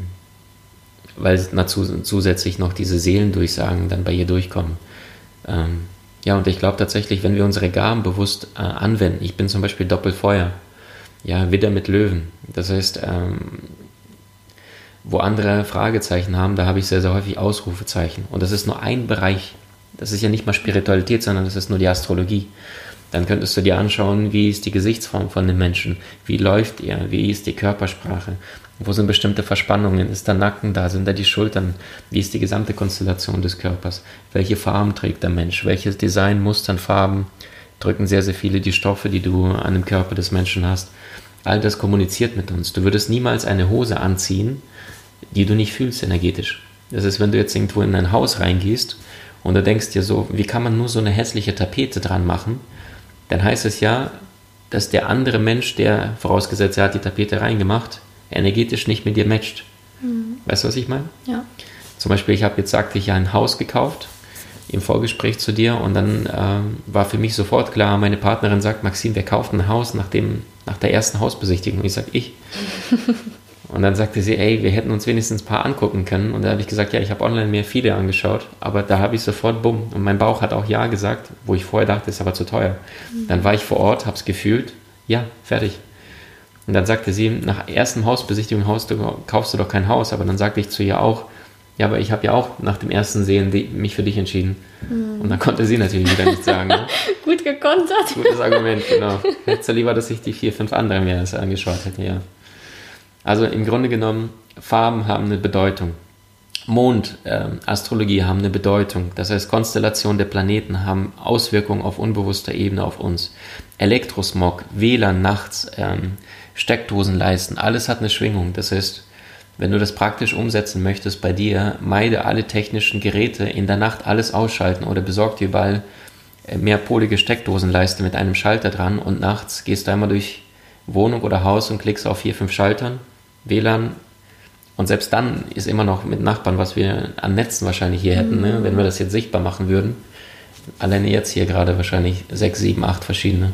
S2: weil dazu zusätzlich noch diese Seelendurchsagen dann bei ihr durchkommen. Ähm, ja, und ich glaube tatsächlich, wenn wir unsere Gaben bewusst äh, anwenden, ich bin zum Beispiel Doppelfeuer, ja, Widder mit Löwen. Das heißt, ähm, wo andere Fragezeichen haben, da habe ich sehr, sehr häufig Ausrufezeichen. Und das ist nur ein Bereich. Das ist ja nicht mal Spiritualität, sondern das ist nur die Astrologie. Dann könntest du dir anschauen, wie ist die Gesichtsform von dem Menschen, wie läuft er, wie ist die Körpersprache, wo sind bestimmte Verspannungen? Ist der Nacken da? Sind da die Schultern? Wie ist die gesamte Konstellation des Körpers? Welche Farben trägt der Mensch? Welches Design, Mustern, Farben drücken sehr, sehr viele die Stoffe, die du an dem Körper des Menschen hast? All das kommuniziert mit uns. Du würdest niemals eine Hose anziehen, die du nicht fühlst energetisch. Das ist, wenn du jetzt irgendwo in ein Haus reingehst und du denkst dir so, wie kann man nur so eine hässliche Tapete dran machen? Dann heißt es ja, dass der andere Mensch, der vorausgesetzt, er hat die Tapete reingemacht, energetisch nicht mit dir matcht. Mhm. Weißt du, was ich meine?
S1: Ja.
S2: Zum Beispiel, ich habe jetzt, sagte ich, ja ein Haus gekauft im Vorgespräch zu dir und dann ähm, war für mich sofort klar, meine Partnerin sagt, Maxim, wer kauft ein Haus nach, dem, nach der ersten Hausbesichtigung? Ich sage, ich. und dann sagte sie, ey, wir hätten uns wenigstens ein paar angucken können. Und da habe ich gesagt, ja, ich habe online mir viele angeschaut, aber da habe ich sofort, bumm. Und mein Bauch hat auch ja gesagt, wo ich vorher dachte, ist aber zu teuer. Mhm. Dann war ich vor Ort, habe es gefühlt, ja, fertig. Und dann sagte sie, nach ersten Hausbesichtigung Haus, du, kaufst du doch kein Haus. Aber dann sagte ich zu ihr auch, ja, aber ich habe ja auch nach dem ersten Sehen mich für dich entschieden. Mhm. Und dann konnte sie natürlich wieder nichts sagen. Ne?
S1: Gut gekontert.
S2: Gutes Argument, genau. Hätte lieber, dass ich die vier, fünf anderen mir das angeschaut hätte, ja. Also im Grunde genommen, Farben haben eine Bedeutung. Mond, äh, Astrologie haben eine Bedeutung. Das heißt, Konstellationen der Planeten haben Auswirkungen auf unbewusster Ebene auf uns. Elektrosmog, WLAN nachts, ähm, Steckdosenleisten, alles hat eine Schwingung. Das heißt, wenn du das praktisch umsetzen möchtest bei dir, meide alle technischen Geräte, in der Nacht alles ausschalten oder besorg dir überall äh, mehrpolige Steckdosenleiste mit einem Schalter dran und nachts gehst du einmal durch Wohnung oder Haus und klickst auf vier, fünf Schaltern, WLAN. Und selbst dann ist immer noch mit Nachbarn, was wir an Netzen wahrscheinlich hier hätten, ne, wenn wir das jetzt sichtbar machen würden, alleine jetzt hier gerade wahrscheinlich sechs, sieben, acht verschiedene.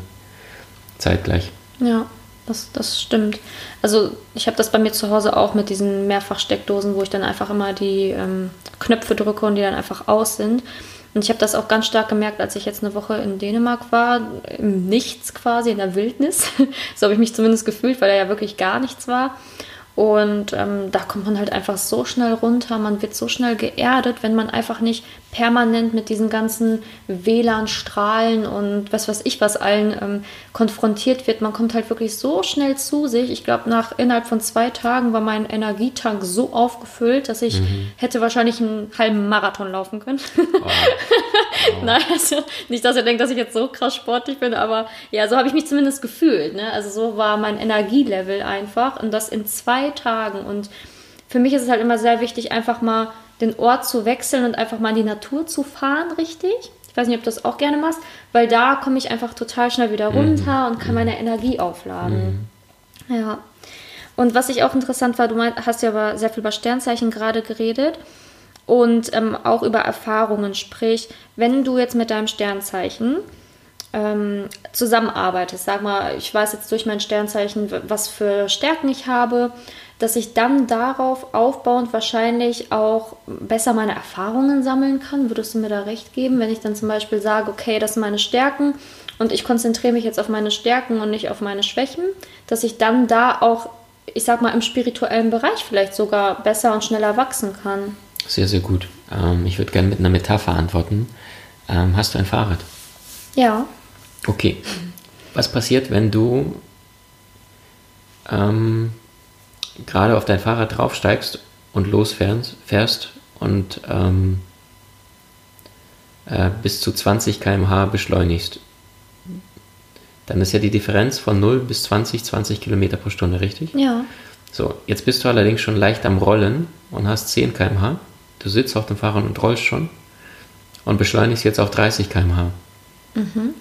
S2: Zeitgleich.
S1: Ja, das, das stimmt. Also ich habe das bei mir zu Hause auch mit diesen Mehrfachsteckdosen, wo ich dann einfach immer die ähm, Knöpfe drücke und die dann einfach aus sind. Und ich habe das auch ganz stark gemerkt, als ich jetzt eine Woche in Dänemark war, im Nichts quasi, in der Wildnis. so habe ich mich zumindest gefühlt, weil da ja wirklich gar nichts war. Und ähm, da kommt man halt einfach so schnell runter, man wird so schnell geerdet, wenn man einfach nicht permanent mit diesen ganzen WLAN-Strahlen und was weiß ich was allen ähm, konfrontiert wird. Man kommt halt wirklich so schnell zu sich. Ich glaube, nach innerhalb von zwei Tagen war mein Energietank so aufgefüllt, dass ich mhm. hätte wahrscheinlich einen halben Marathon laufen können. Oh. Oh. Nein, also nicht, dass ihr denkt, dass ich jetzt so krass sportlich bin, aber ja, so habe ich mich zumindest gefühlt. Ne? Also so war mein Energielevel einfach und das in zwei Tagen. Und für mich ist es halt immer sehr wichtig, einfach mal den Ort zu wechseln und einfach mal in die Natur zu fahren, richtig. Ich weiß nicht, ob du das auch gerne machst, weil da komme ich einfach total schnell wieder mhm. runter mhm. und kann meine Energie aufladen. Mhm. Ja. Und was ich auch interessant war, du hast ja aber sehr viel über Sternzeichen gerade geredet und ähm, auch über Erfahrungen. Sprich, wenn du jetzt mit deinem Sternzeichen ähm, zusammenarbeitest, sag mal, ich weiß jetzt durch mein Sternzeichen, was für Stärken ich habe, dass ich dann darauf aufbauend wahrscheinlich auch besser meine Erfahrungen sammeln kann. Würdest du mir da recht geben, wenn ich dann zum Beispiel sage, okay, das sind meine Stärken und ich konzentriere mich jetzt auf meine Stärken und nicht auf meine Schwächen, dass ich dann da auch, ich sag mal, im spirituellen Bereich vielleicht sogar besser und schneller wachsen kann?
S2: Sehr, sehr gut. Ähm, ich würde gerne mit einer Metapher antworten. Ähm, hast du ein Fahrrad?
S1: Ja.
S2: Okay. Was passiert, wenn du ähm, gerade auf dein Fahrrad draufsteigst und losfährst und ähm, äh, bis zu 20 km/h beschleunigst, dann ist ja die Differenz von 0 bis 20, 20 km pro Stunde, richtig?
S1: Ja.
S2: So, jetzt bist du allerdings schon leicht am Rollen und hast 10 km/h. Du sitzt auf dem Fahrrad und rollst schon und beschleunigst jetzt auf 30 km/h. Mhm.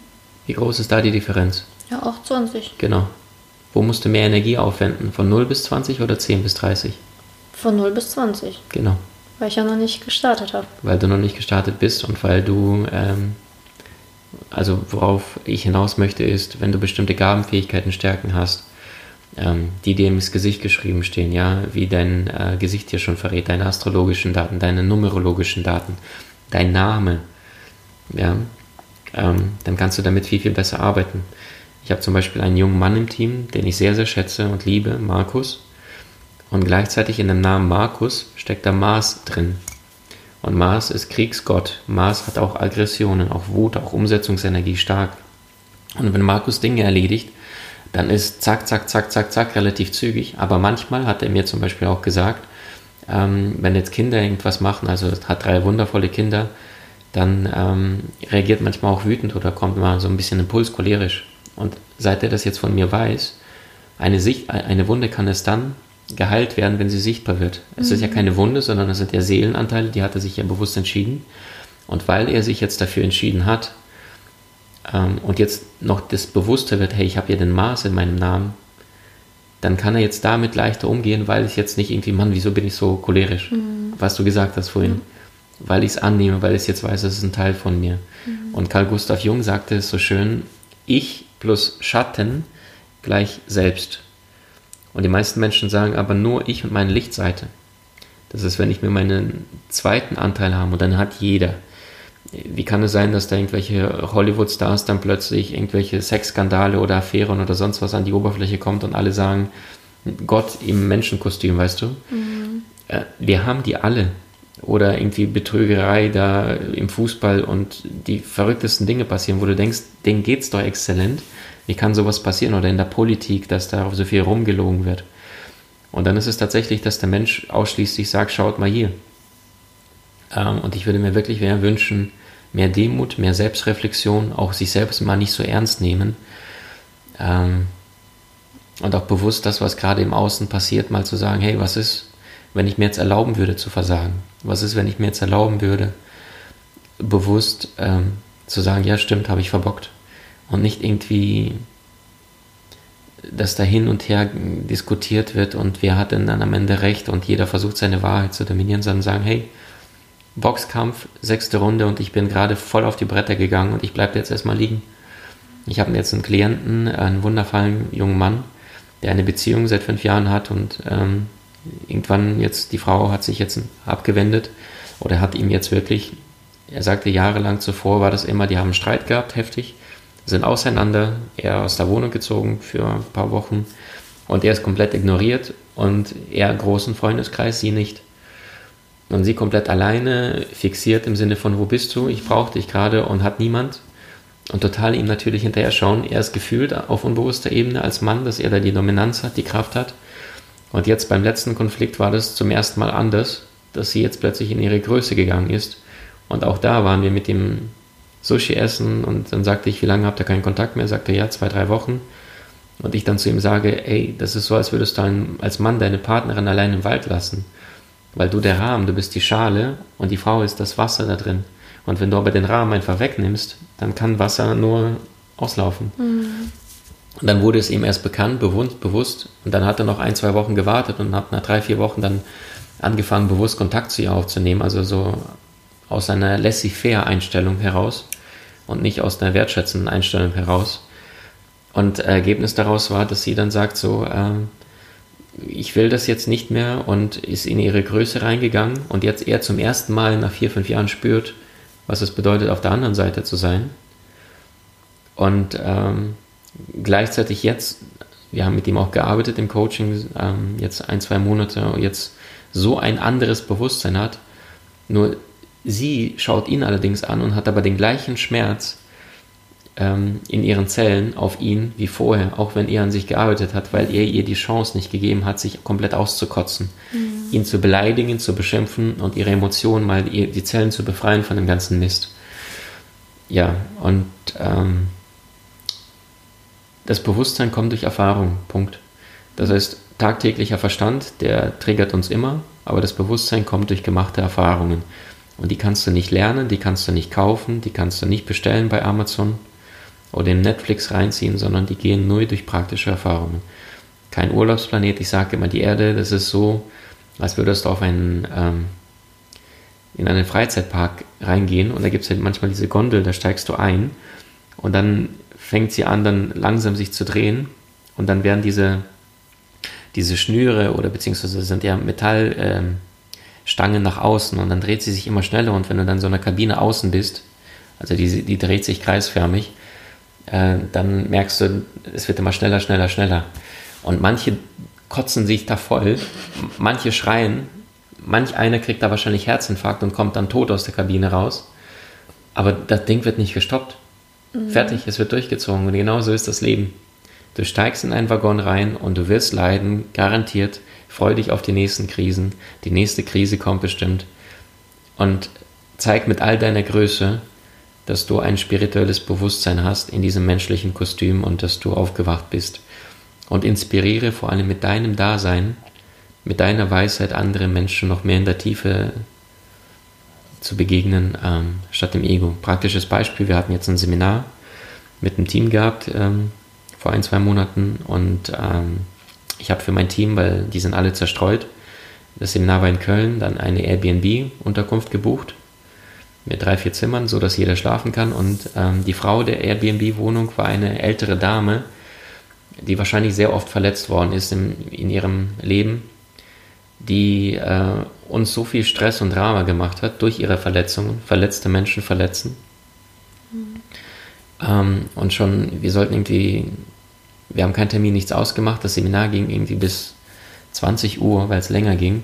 S2: Wie groß ist da die Differenz?
S1: Ja, auch 20.
S2: Genau. Wo musst du mehr Energie aufwenden? Von 0 bis 20 oder 10 bis 30?
S1: Von 0 bis 20.
S2: Genau.
S1: Weil ich ja noch nicht gestartet habe.
S2: Weil du noch nicht gestartet bist und weil du, ähm, also worauf ich hinaus möchte, ist, wenn du bestimmte Gabenfähigkeiten, Stärken hast, ähm, die dir ins Gesicht geschrieben stehen, ja, wie dein äh, Gesicht hier schon verrät, deine astrologischen Daten, deine numerologischen Daten, dein Name, ja, ähm, dann kannst du damit viel, viel besser arbeiten. Ich habe zum Beispiel einen jungen Mann im Team, den ich sehr, sehr schätze und liebe, Markus. Und gleichzeitig in dem Namen Markus steckt da Mars drin. Und Mars ist Kriegsgott. Mars hat auch Aggressionen, auch Wut, auch Umsetzungsenergie stark. Und wenn Markus Dinge erledigt, dann ist zack, zack, zack, zack, zack relativ zügig. Aber manchmal hat er mir zum Beispiel auch gesagt, ähm, wenn jetzt Kinder irgendwas machen, also hat drei wundervolle Kinder, dann ähm, reagiert manchmal auch wütend oder kommt mal so ein bisschen impuls cholerisch. Und seit er das jetzt von mir weiß, eine, Sicht, eine Wunde kann es dann geheilt werden, wenn sie sichtbar wird. Es mhm. ist ja mhm. keine Wunde, sondern es sind ja Seelenanteile, die hat er sich ja bewusst entschieden. Und weil er sich jetzt dafür entschieden hat ähm, und jetzt noch das Bewusste wird, hey, ich habe ja den Mars in meinem Namen, dann kann er jetzt damit leichter umgehen, weil ich jetzt nicht irgendwie, Mann, wieso bin ich so cholerisch? Mhm. Was du gesagt hast vorhin. Mhm. Weil ich es annehme, weil ich jetzt weiß, es ist ein Teil von mir. Mhm. Und Carl Gustav Jung sagte es so schön, ich plus Schatten gleich selbst. Und die meisten Menschen sagen aber nur ich und meine Lichtseite. Das ist, wenn ich mir meinen zweiten Anteil habe und dann hat jeder. Wie kann es sein, dass da irgendwelche Hollywood-Stars dann plötzlich irgendwelche Sexskandale oder Affären oder sonst was an die Oberfläche kommt und alle sagen, Gott im Menschenkostüm, weißt du? Mhm. Äh, wir haben die alle. Oder irgendwie Betrügerei da im Fußball und die verrücktesten Dinge passieren, wo du denkst, denen geht's doch exzellent. Wie kann sowas passieren? Oder in der Politik, dass da so viel rumgelogen wird. Und dann ist es tatsächlich, dass der Mensch ausschließlich sagt, schaut mal hier. Ähm, und ich würde mir wirklich mehr wünschen, mehr Demut, mehr Selbstreflexion, auch sich selbst mal nicht so ernst nehmen. Ähm, und auch bewusst das, was gerade im Außen passiert, mal zu sagen, hey, was ist, wenn ich mir jetzt erlauben würde zu versagen? Was ist, wenn ich mir jetzt erlauben würde, bewusst ähm, zu sagen, ja stimmt, habe ich verbockt und nicht irgendwie, dass da hin und her diskutiert wird und wer hat denn dann am Ende recht und jeder versucht seine Wahrheit zu dominieren, sondern sagen, hey, Boxkampf, sechste Runde und ich bin gerade voll auf die Bretter gegangen und ich bleibe jetzt erstmal liegen. Ich habe jetzt einen Klienten, einen wundervollen jungen Mann, der eine Beziehung seit fünf Jahren hat und ähm, irgendwann jetzt, die Frau hat sich jetzt abgewendet oder hat ihm jetzt wirklich, er sagte jahrelang zuvor war das immer, die haben Streit gehabt, heftig, sind auseinander, er aus der Wohnung gezogen für ein paar Wochen und er ist komplett ignoriert und er großen Freundeskreis, sie nicht. Und sie komplett alleine, fixiert im Sinne von, wo bist du? Ich brauche dich gerade und hat niemand. Und total ihm natürlich hinterher schauen. Er ist gefühlt auf unbewusster Ebene als Mann, dass er da die Dominanz hat, die Kraft hat. Und jetzt beim letzten Konflikt war das zum ersten Mal anders, dass sie jetzt plötzlich in ihre Größe gegangen ist. Und auch da waren wir mit dem Sushi essen und dann sagte ich, wie lange habt ihr keinen Kontakt mehr? Sagte ja, zwei, drei Wochen. Und ich dann zu ihm sage, ey, das ist so, als würdest du als Mann deine Partnerin allein im Wald lassen weil du der Rahmen, du bist die Schale und die Frau ist das Wasser da drin. Und wenn du aber den Rahmen einfach wegnimmst, dann kann Wasser nur auslaufen. Mhm. Und dann wurde es ihm erst bekannt, bewusst, und dann hat er noch ein, zwei Wochen gewartet und hat nach drei, vier Wochen dann angefangen, bewusst Kontakt zu ihr aufzunehmen, also so aus einer laissez-faire-Einstellung heraus und nicht aus einer wertschätzenden Einstellung heraus. Und Ergebnis daraus war, dass sie dann sagt so, äh, ich will das jetzt nicht mehr und ist in ihre Größe reingegangen und jetzt eher zum ersten Mal nach vier, fünf Jahren spürt, was es bedeutet, auf der anderen Seite zu sein. Und ähm, gleichzeitig jetzt, wir haben mit ihm auch gearbeitet im Coaching, ähm, jetzt ein, zwei Monate, jetzt so ein anderes Bewusstsein hat. Nur sie schaut ihn allerdings an und hat aber den gleichen Schmerz, ähm, in ihren Zellen auf ihn wie vorher, auch wenn er an sich gearbeitet hat, weil er ihr die Chance nicht gegeben hat, sich komplett auszukotzen, mhm. ihn zu beleidigen, zu beschimpfen und ihre Emotionen mal die Zellen zu befreien von dem ganzen Mist. Ja, und ähm, das Bewusstsein kommt durch Erfahrung, Punkt. Das heißt, tagtäglicher Verstand, der triggert uns immer, aber das Bewusstsein kommt durch gemachte Erfahrungen. Und die kannst du nicht lernen, die kannst du nicht kaufen, die kannst du nicht bestellen bei Amazon oder in Netflix reinziehen, sondern die gehen nur durch praktische Erfahrungen. Kein Urlaubsplanet, ich sage immer, die Erde, das ist so, als würdest du auf einen, ähm, in einen Freizeitpark reingehen und da gibt es halt manchmal diese Gondel, da steigst du ein und dann fängt sie an, dann langsam sich zu drehen und dann werden diese, diese Schnüre oder beziehungsweise sind ja Metallstangen ähm, nach außen und dann dreht sie sich immer schneller und wenn du dann so einer Kabine außen bist, also die, die dreht sich kreisförmig, äh, dann merkst du, es wird immer schneller, schneller, schneller. Und manche kotzen sich da voll, manche schreien, manch einer kriegt da wahrscheinlich Herzinfarkt und kommt dann tot aus der Kabine raus. Aber das Ding wird nicht gestoppt. Mhm. Fertig, es wird durchgezogen. Und genau so ist das Leben. Du steigst in einen Waggon rein und du wirst leiden, garantiert. Freu dich auf die nächsten Krisen. Die nächste Krise kommt bestimmt. Und zeig mit all deiner Größe, dass du ein spirituelles Bewusstsein hast in diesem menschlichen Kostüm und dass du aufgewacht bist. Und inspiriere vor allem mit deinem Dasein, mit deiner Weisheit andere Menschen noch mehr in der Tiefe zu begegnen, ähm, statt dem Ego. Praktisches Beispiel, wir hatten jetzt ein Seminar mit einem Team gehabt ähm, vor ein, zwei Monaten und ähm, ich habe für mein Team, weil die sind alle zerstreut, das Seminar war in Köln, dann eine Airbnb-Unterkunft gebucht mit drei, vier Zimmern, so dass jeder schlafen kann. Und ähm, die Frau der Airbnb-Wohnung war eine ältere Dame, die wahrscheinlich sehr oft verletzt worden ist im, in ihrem Leben, die äh, uns so viel Stress und Drama gemacht hat durch ihre Verletzungen, verletzte Menschen verletzen. Mhm. Ähm, und schon, wir sollten irgendwie, wir haben keinen Termin, nichts ausgemacht, das Seminar ging irgendwie bis 20 Uhr, weil es länger ging.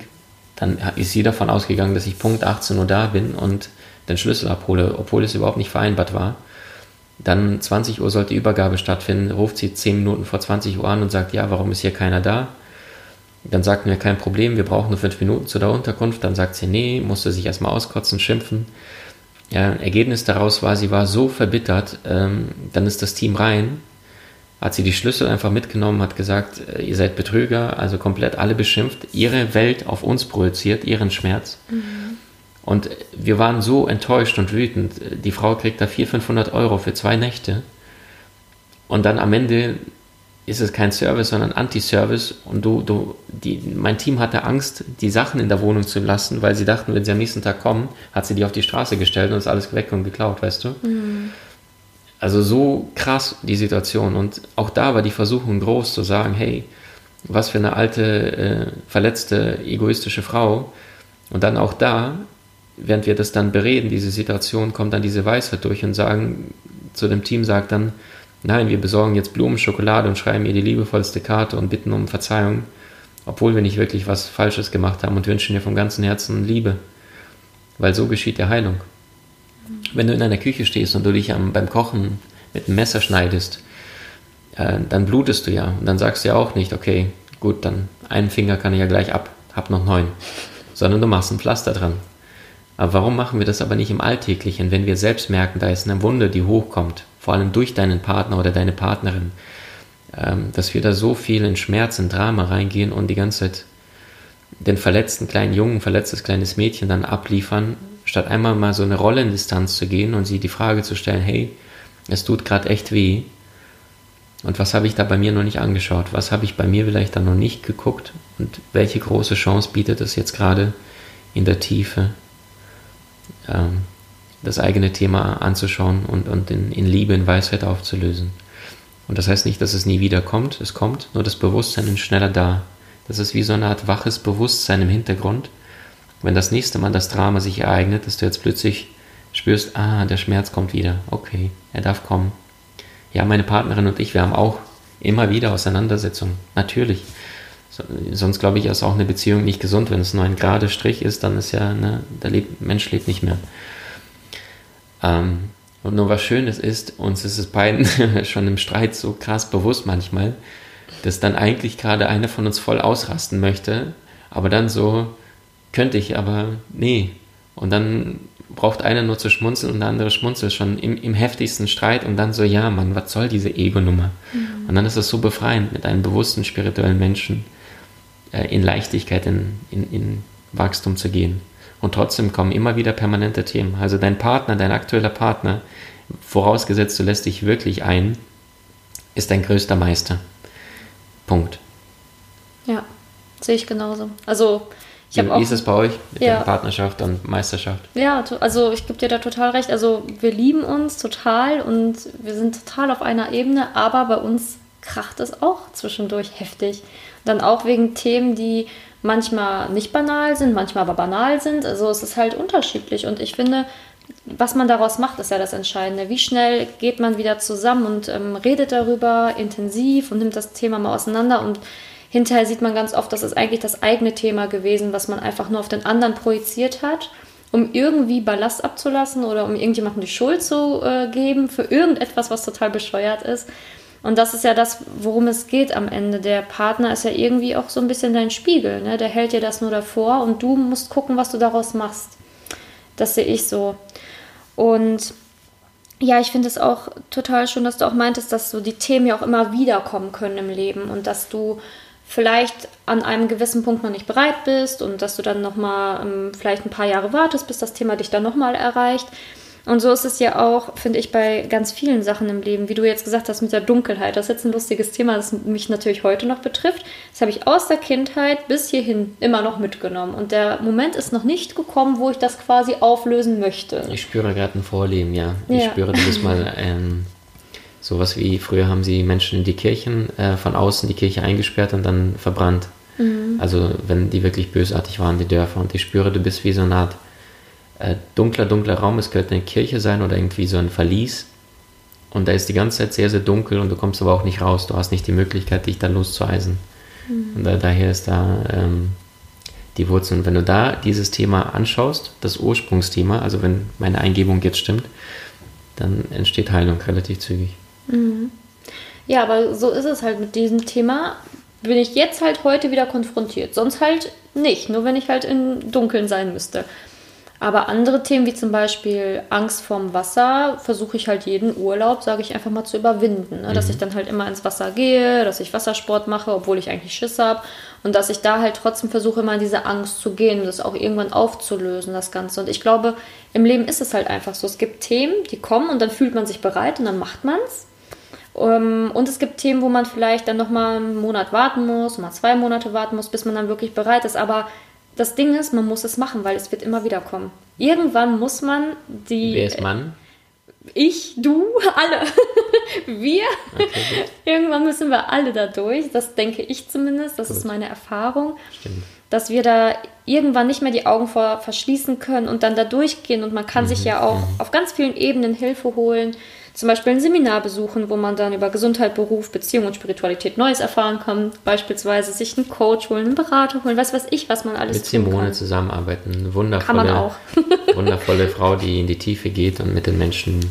S2: Dann ist sie davon ausgegangen, dass ich Punkt 18 Uhr da bin und den Schlüssel abhole, obwohl es überhaupt nicht vereinbart war. Dann 20 Uhr sollte die Übergabe stattfinden, ruft sie 10 Minuten vor 20 Uhr an und sagt, ja, warum ist hier keiner da? Dann sagten wir, kein Problem, wir brauchen nur 5 Minuten zu der Unterkunft. Dann sagt sie, nee, musste sich erstmal auskotzen, schimpfen. Ja, Ergebnis daraus war, sie war so verbittert, ähm, dann ist das Team rein, hat sie die Schlüssel einfach mitgenommen, hat gesagt, äh, ihr seid Betrüger, also komplett alle beschimpft, ihre Welt auf uns projiziert, ihren Schmerz. Mhm. Und wir waren so enttäuscht und wütend. Die Frau kriegt da 400, 500 Euro für zwei Nächte. Und dann am Ende ist es kein Service, sondern Anti-Service. Und du, du, die, mein Team hatte Angst, die Sachen in der Wohnung zu lassen, weil sie dachten, wenn sie am nächsten Tag kommen, hat sie die auf die Straße gestellt und ist alles weg und geklaut, weißt du? Mhm. Also so krass die Situation. Und auch da war die Versuchung groß zu sagen, hey, was für eine alte, äh, verletzte, egoistische Frau. Und dann auch da, während wir das dann bereden, diese Situation, kommt dann diese Weisheit durch und sagen, zu dem Team sagt dann, nein, wir besorgen jetzt Blumen, Schokolade und schreiben ihr die liebevollste Karte und bitten um Verzeihung, obwohl wir nicht wirklich was Falsches gemacht haben und wünschen ihr vom ganzen Herzen Liebe. Weil so geschieht der Heilung. Wenn du in einer Küche stehst und du dich am, beim Kochen mit einem Messer schneidest, äh, dann blutest du ja. Und dann sagst du ja auch nicht, okay, gut, dann einen Finger kann ich ja gleich ab, hab noch neun. Sondern du machst ein Pflaster dran. Aber warum machen wir das aber nicht im Alltäglichen, wenn wir selbst merken, da ist eine Wunde, die hochkommt, vor allem durch deinen Partner oder deine Partnerin, ähm, dass wir da so viel in Schmerz, in Drama reingehen und die ganze Zeit den verletzten kleinen Jungen, verletztes kleines Mädchen dann abliefern, statt einmal mal so eine Rollendistanz zu gehen und sie die Frage zu stellen, hey, es tut gerade echt weh. Und was habe ich da bei mir noch nicht angeschaut? Was habe ich bei mir vielleicht da noch nicht geguckt? Und welche große Chance bietet es jetzt gerade in der Tiefe, ähm, das eigene Thema anzuschauen und, und in, in Liebe, in Weisheit aufzulösen? Und das heißt nicht, dass es nie wieder kommt. Es kommt, nur das Bewusstsein ist schneller da. Das ist wie so eine Art waches Bewusstsein im Hintergrund, wenn das nächste Mal das Drama sich ereignet, dass du jetzt plötzlich spürst, ah, der Schmerz kommt wieder, okay, er darf kommen. Ja, meine Partnerin und ich, wir haben auch immer wieder Auseinandersetzungen, natürlich. So, sonst glaube ich, ist auch eine Beziehung nicht gesund. Wenn es nur ein gerader Strich ist, dann ist ja, ne, der lebt, Mensch lebt nicht mehr. Ähm, und nur was Schönes ist, uns ist es beiden schon im Streit so krass bewusst manchmal, dass dann eigentlich gerade einer von uns voll ausrasten möchte, aber dann so, könnte ich, aber nee. Und dann braucht einer nur zu schmunzeln und der andere schmunzelt schon im, im heftigsten Streit und dann so, ja, Mann, was soll diese Ego-Nummer? Mhm. Und dann ist es so befreiend, mit einem bewussten, spirituellen Menschen in Leichtigkeit, in, in, in Wachstum zu gehen. Und trotzdem kommen immer wieder permanente Themen. Also dein Partner, dein aktueller Partner, vorausgesetzt du lässt dich wirklich ein, ist dein größter Meister. Punkt.
S1: Ja, sehe ich genauso. Also
S2: ich Wie, wie ist es bei euch mit ja. der Partnerschaft und Meisterschaft?
S1: Ja, also ich gebe dir da total recht. Also wir lieben uns total und wir sind total auf einer Ebene, aber bei uns kracht es auch zwischendurch heftig. Dann auch wegen Themen, die manchmal nicht banal sind, manchmal aber banal sind. Also es ist halt unterschiedlich und ich finde, was man daraus macht, ist ja das Entscheidende. Wie schnell geht man wieder zusammen und ähm, redet darüber intensiv und nimmt das Thema mal auseinander und hinterher sieht man ganz oft, das ist eigentlich das eigene Thema gewesen, was man einfach nur auf den anderen projiziert hat, um irgendwie Ballast abzulassen oder um irgendjemandem die Schuld zu äh, geben für irgendetwas, was total bescheuert ist. Und das ist ja das, worum es geht am Ende. Der Partner ist ja irgendwie auch so ein bisschen dein Spiegel. Ne? Der hält dir das nur davor und du musst gucken, was du daraus machst. Das sehe ich so. Und ja, ich finde es auch total schön, dass du auch meintest, dass so die Themen ja auch immer wieder kommen können im Leben und dass du vielleicht an einem gewissen Punkt noch nicht bereit bist und dass du dann nochmal ähm, vielleicht ein paar Jahre wartest, bis das Thema dich dann nochmal erreicht. Und so ist es ja auch, finde ich, bei ganz vielen Sachen im Leben, wie du jetzt gesagt hast mit der Dunkelheit. Das ist jetzt ein lustiges Thema, das mich natürlich heute noch betrifft. Das habe ich aus der Kindheit bis hierhin immer noch mitgenommen. Und der Moment ist noch nicht gekommen, wo ich das quasi auflösen möchte.
S2: Ich spüre gerade ein Vorleben, ja. Ich ja. spüre, du bist mal ähm, Sowas wie früher haben sie Menschen in die Kirchen, äh, von außen die Kirche eingesperrt und dann verbrannt. Mhm. Also wenn die wirklich bösartig waren, die Dörfer. Und ich spüre, du bist wie so eine Art äh, dunkler, dunkler Raum. Es könnte eine Kirche sein oder irgendwie so ein Verlies. Und da ist die ganze Zeit sehr, sehr dunkel und du kommst aber auch nicht raus. Du hast nicht die Möglichkeit, dich da loszueisen. Mhm. Und da, daher ist da ähm, die Wurzel. Und wenn du da dieses Thema anschaust, das Ursprungsthema, also wenn meine Eingebung jetzt stimmt, dann entsteht Heilung relativ zügig.
S1: Mhm. Ja, aber so ist es halt mit diesem Thema. Bin ich jetzt halt heute wieder konfrontiert. Sonst halt nicht, nur wenn ich halt im Dunkeln sein müsste. Aber andere Themen, wie zum Beispiel Angst vorm Wasser, versuche ich halt jeden Urlaub, sage ich einfach mal, zu überwinden. Ne? Mhm. Dass ich dann halt immer ins Wasser gehe, dass ich Wassersport mache, obwohl ich eigentlich Schiss habe. Und dass ich da halt trotzdem versuche, immer in diese Angst zu gehen und das auch irgendwann aufzulösen, das Ganze. Und ich glaube, im Leben ist es halt einfach so. Es gibt Themen, die kommen und dann fühlt man sich bereit und dann macht man es. Um, ähm, und es gibt Themen, wo man vielleicht dann nochmal einen Monat warten muss, mal zwei Monate warten muss, bis man dann wirklich bereit ist. Aber das Ding ist, man muss es machen, weil es wird immer wieder kommen. Irgendwann muss man die.
S2: Wer ist Mann?
S1: Ich, du, alle. wir. Okay, Irgendwann müssen wir alle da durch. Das denke ich zumindest. Das gut. ist meine Erfahrung. Stimmt. Dass wir da irgendwann nicht mehr die Augen vor verschließen können und dann da durchgehen. Und man kann mhm. sich ja auch mhm. auf ganz vielen Ebenen Hilfe holen zum Beispiel ein Seminar besuchen, wo man dann über Gesundheit, Beruf, Beziehung und Spiritualität Neues erfahren kann. Beispielsweise sich einen Coach holen, einen Berater holen, was weiß ich, was man alles
S2: Mit Simone zusammenarbeiten. Eine wundervolle, kann man auch. wundervolle Frau, die in die Tiefe geht und mit den Menschen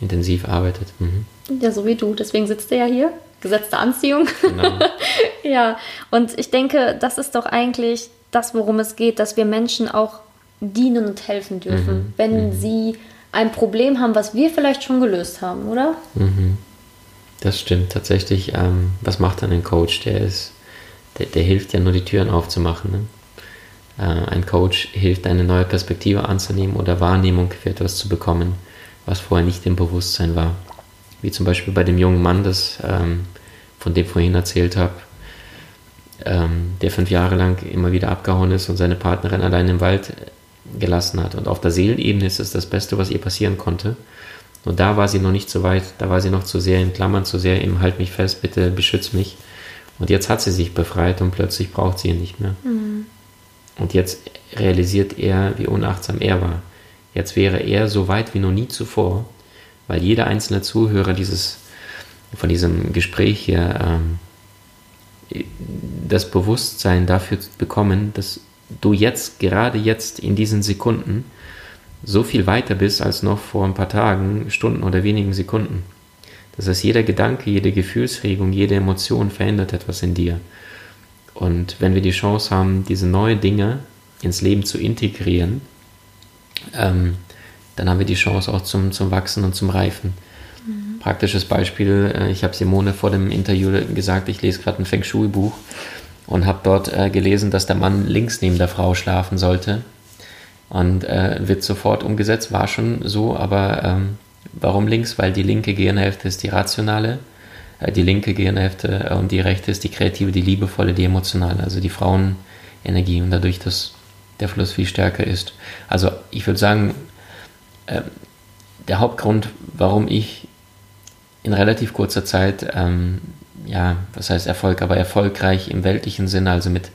S2: intensiv arbeitet. Mhm.
S1: Ja, so wie du. Deswegen sitzt er ja hier. Gesetzte Anziehung. Genau. ja, und ich denke, das ist doch eigentlich das, worum es geht, dass wir Menschen auch dienen und helfen dürfen, mhm. wenn mhm. sie ein Problem haben, was wir vielleicht schon gelöst haben, oder?
S2: Mhm. Das stimmt tatsächlich. Ähm, was macht dann ein Coach? Der ist, der, der hilft ja nur die Türen aufzumachen. Ne? Äh, ein Coach hilft, eine neue Perspektive anzunehmen oder Wahrnehmung für etwas zu bekommen, was vorher nicht im Bewusstsein war. Wie zum Beispiel bei dem jungen Mann, das, ähm, von dem ich vorhin erzählt habe, ähm, der fünf Jahre lang immer wieder abgehauen ist und seine Partnerin allein im Wald gelassen hat. Und auf der Seelenebene ist es das Beste, was ihr passieren konnte. Und da war sie noch nicht so weit, da war sie noch zu sehr in Klammern, zu sehr im Halt mich fest, bitte beschütz mich. Und jetzt hat sie sich befreit und plötzlich braucht sie ihn nicht mehr. Mhm. Und jetzt realisiert er, wie unachtsam er war. Jetzt wäre er so weit wie noch nie zuvor, weil jeder einzelne Zuhörer dieses, von diesem Gespräch hier ähm, das Bewusstsein dafür bekommen, dass du jetzt, gerade jetzt in diesen Sekunden, so viel weiter bist als noch vor ein paar Tagen, Stunden oder wenigen Sekunden. Das heißt, jeder Gedanke, jede Gefühlsregung, jede Emotion verändert etwas in dir. Und wenn wir die Chance haben, diese neuen Dinge ins Leben zu integrieren, ähm, dann haben wir die Chance auch zum, zum Wachsen und zum Reifen. Mhm. Praktisches Beispiel, äh, ich habe Simone vor dem Interview gesagt, ich lese gerade ein Feng Shui-Buch und habe dort äh, gelesen, dass der Mann links neben der Frau schlafen sollte. Und äh, wird sofort umgesetzt, war schon so, aber ähm, warum links? Weil die linke Gehirnhälfte ist die rationale, äh, die linke Gehirnhälfte äh, und die rechte ist die kreative, die liebevolle, die emotionale, also die Frauenenergie und dadurch, dass der Fluss viel stärker ist. Also ich würde sagen, ähm, der Hauptgrund, warum ich in relativ kurzer Zeit ähm, ja, was heißt Erfolg, aber erfolgreich im weltlichen Sinne, also mit,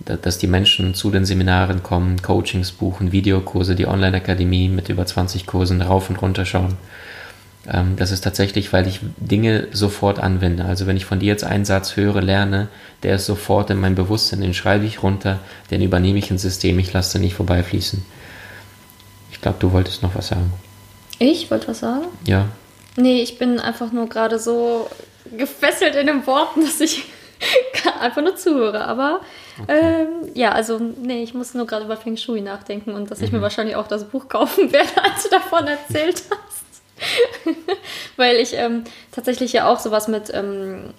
S2: dass die Menschen zu den Seminaren kommen, Coachings buchen, Videokurse, die Online-Akademie mit über 20 Kursen rauf und runter schauen. Ähm, das ist tatsächlich, weil ich Dinge sofort anwende. Also wenn ich von dir jetzt einen Satz höre, lerne, der ist sofort in mein Bewusstsein, den schreibe ich runter, den übernehme ich ins System, ich lasse den nicht vorbeifließen. Ich glaube, du wolltest noch was sagen.
S1: Ich wollte was sagen?
S2: Ja.
S1: Nee, ich bin einfach nur gerade so gefesselt in den Worten, dass ich einfach nur zuhöre. Aber okay. ähm, ja, also nee, ich muss nur gerade über Feng Shui nachdenken und dass mhm. ich mir mhm. wahrscheinlich auch das Buch kaufen werde, als du davon erzählt hast. Weil ich ähm, tatsächlich ja auch sowas mit ähm,